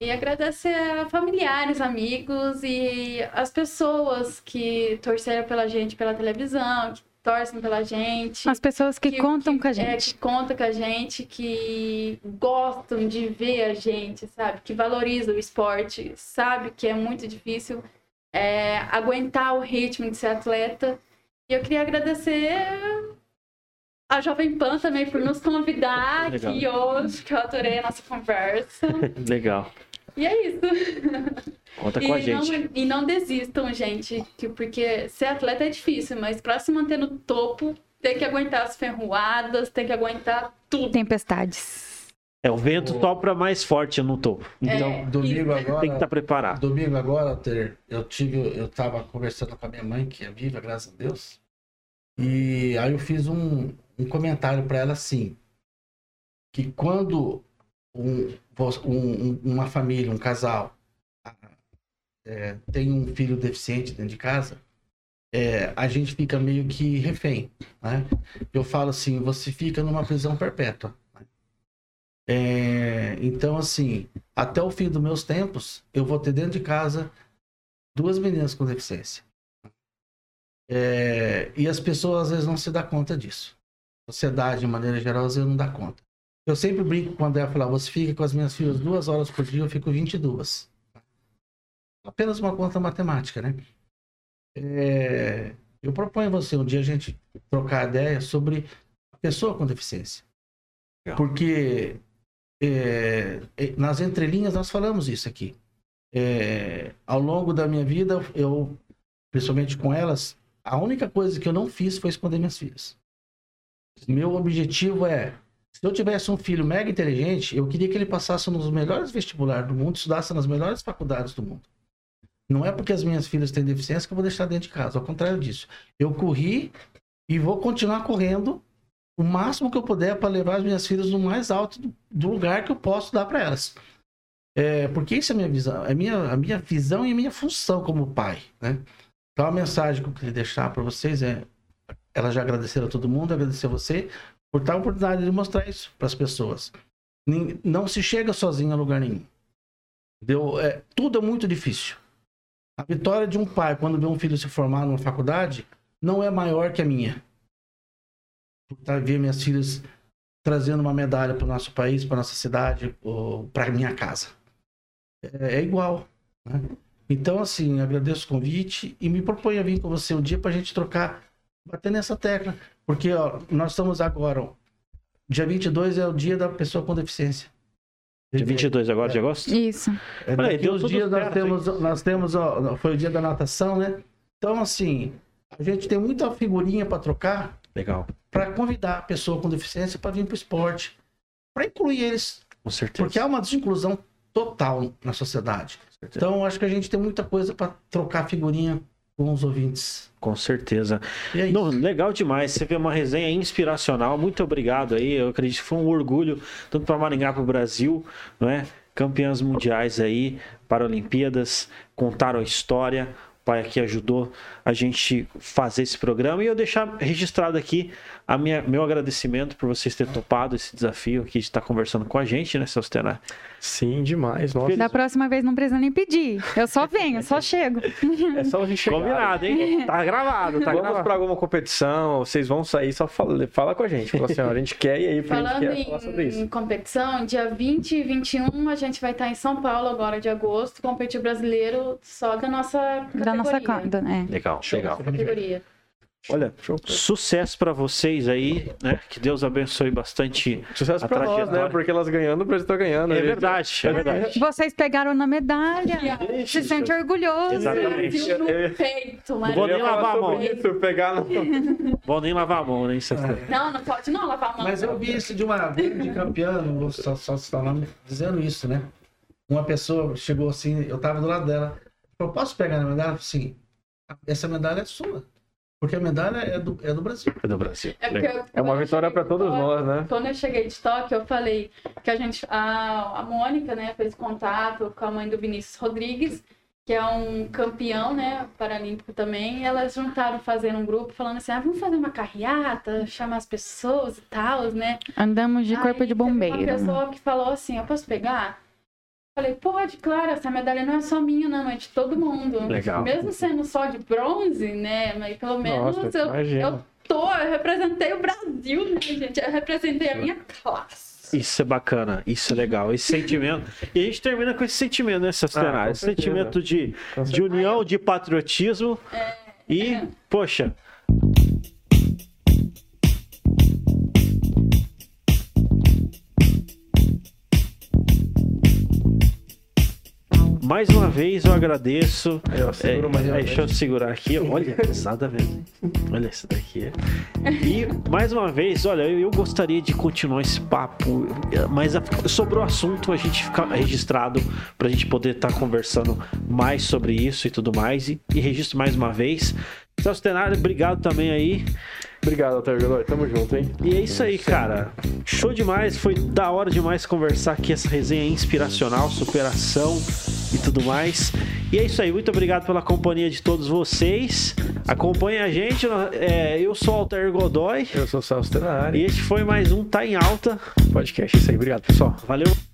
E agradecer a familiares, amigos e as pessoas que torceram pela gente pela televisão, que torcem pela gente. As pessoas que, Que- contam que- com a É, gente. que conta com a gente, que gostam de ver a gente, sabe? Que valorizam o esporte, sabe que é muito difícil é, aguentar o ritmo de ser atleta. E eu queria agradecer a Jovem Pan também por nos convidar Legal. aqui hoje, que eu adorei a nossa conversa. Legal. E é isso. Conta com a E gente. não, e não desistam, gente, que- porque ser atleta é difícil, mas pra se manter no topo, tem que aguentar as ferroadas, tem que aguentar tudo. Tempestades. É, o vento sopra mais forte no topo. Então, É, Domingo isso. agora. tem que estar preparado. Domingo agora, Ter, eu tive, eu tava conversando com a minha mãe, que é viva, graças a Deus. E aí eu fiz um, um comentário para ela assim, que quando um, um- um- uma família, um casal, ah, é, tem um filho deficiente dentro de casa, é, a gente fica meio que refém, né? Eu falo assim, você fica numa prisão perpétua. né? É, então, assim, até o fim dos meus tempos, eu vou ter dentro de casa duas meninas com deficiência. É, e as pessoas às vezes não se dão conta disso. A sociedade, de maneira geral, às vezes não dá conta. Eu sempre brinco com o André falar, você fica com as minhas filhas duas horas por dia, eu fico 22. Apenas uma conta matemática, né? É, eu proponho a você um dia a gente trocar ideia sobre a pessoa com deficiência. Porque é, é, nas entrelinhas nós falamos isso aqui. É, ao longo da minha vida, eu, principalmente com elas, a única coisa que eu não fiz foi esconder minhas filhas. Meu objetivo é, se eu tivesse um filho mega inteligente, eu queria que ele passasse nos melhores vestibulares do mundo, estudasse nas melhores faculdades do mundo. Não é porque as minhas filhas têm deficiência que eu vou deixar dentro de casa, ao contrário disso. Eu corri e vou continuar correndo o máximo que eu puder para levar as minhas filhas no mais alto do, lugar que eu posso dar para elas. É, porque isso é a minha visão, é minha, a minha visão e a minha função como pai, né? Então a mensagem que eu queria deixar para vocês é, elas já agradeceram a todo mundo, agradecer a você por dar a oportunidade de mostrar isso para as pessoas. Não se chega sozinho a lugar nenhum. Deu, é, tudo é muito difícil. A vitória de um pai quando vê um filho se formar numa faculdade não é maior que a minha. Por tá, ver minhas filhas trazendo uma medalha para o nosso país, para nossa cidade, para minha casa. É, é igual. Né? Então, assim, agradeço o convite e me proponho a vir com você um dia para a gente trocar, bater nessa tecla. Porque ó, nós estamos agora, dia 22 é o dia da pessoa com deficiência. Dia 22 agora de agosto? Isso. É, Olha aí, daqui deu dias nós temos, nós temos ó, foi o dia da natação, né? Então, assim, a gente tem muita figurinha para trocar Legal. para convidar a pessoa com deficiência para vir para o esporte, para incluir eles, Com certeza. porque há uma desinclusão total na sociedade. certeza. Então, acho que a gente tem muita coisa para trocar figurinha com os ouvintes. Com certeza. É. Não, legal demais. Você vê uma resenha inspiracional. Muito obrigado aí. Eu acredito que foi um orgulho, tanto para Maringá, para o Brasil, não é? Campeãs mundiais aí, Paralimpíadas, contaram a história. O pai aqui ajudou a gente fazer esse programa. E eu deixar registrado aqui a minha, meu agradecimento por vocês terem topado esse desafio aqui de estar conversando com a gente, né, seu Stenar? Sim, demais. Nossa. Da próxima vez não precisa nem pedir. Eu só venho, só chego. É só a gente chegar. Combinado, hein? Tá gravado, tá Vamos gravado. pra alguma competição, vocês vão sair, só fala, fala com a gente. Fala assim, ó, a gente quer e aí pra Falando gente quer falar sobre em, isso. em competição, dia 20 e 21 a gente vai estar em São Paulo agora de agosto, competir brasileiro só da nossa categoria. Da nossa é. Legal, legal. categoria. Olha, sucesso pra vocês aí, né? Que Deus abençoe bastante. Sucesso A pra nós, né? Porque elas ganhando, o Brasil tá ganhando. É né? verdade, é verdade. Vocês pegaram na medalha. Se sente orgulhoso. Exatamente. No Eu peito, Não vou Eu nem lavar a mão. isso, pegar no... Vou nem lavar a mão, né? Isso é- Não, não pode não lavar a mão. Mas eu vi isso de uma grande campeã, não vou só, só citar o nome, dizendo isso, né? Uma pessoa chegou assim, eu tava do lado dela, falou, posso pegar na medalha? Eu falei assim, essa medalha é sua. Porque a medalha é do, é do Brasil. É do Brasil. É, eu- É uma vitória de todos Tóquio- nós, né? Quando eu cheguei de Tóquio, eu falei que a gente, a, a Mônica, né, fez contato com a mãe do Vinícius Rodrigues, que é um campeão, né, paralímpico também. E elas juntaram fazendo um grupo falando assim, ah, vamos fazer uma carreata, chamar as pessoas e tal, né? Andamos de corpo Aí de teve bombeiro. Uma pessoa que falou assim, eu posso pegar? Falei, pode, claro, essa medalha não é só minha, não, é de todo mundo. Legal. Mesmo sendo só de bronze, né? Mas pelo menos Nossa, eu, eu tô, eu representei o Brasil, né, gente? Eu representei a minha classe. Isso é bacana, isso é legal. Esse sentimento. E a gente termina com esse sentimento, né, cenário? Ah, Esse sentimento de, de união, de patriotismo. E, poxa. Mais uma vez eu agradeço. Aí, ó, É, mais é, uma deixa eu segurar aqui. Olha, pesada mesmo. Olha essa daqui. E mais uma vez, olha, eu, eu gostaria de continuar esse papo, mas a- sobrou assunto a gente ficar registrado pra gente poder estar conversando mais sobre isso e tudo mais. E, e registro mais uma vez. Celso Tenari, obrigado também aí. Obrigado, Altair Godoy. Tamo junto, hein? E é isso aí, cara. Show demais, foi da hora demais conversar aqui essa resenha inspiracional, superação e tudo mais. E é isso aí, muito obrigado pela companhia de todos vocês. Acompanhe a gente, é, eu sou o Altair Godoy Eu sou o Celso Tenari. e este foi mais um Tá em Alta. Podcast, isso aí. Obrigado, pessoal. Valeu!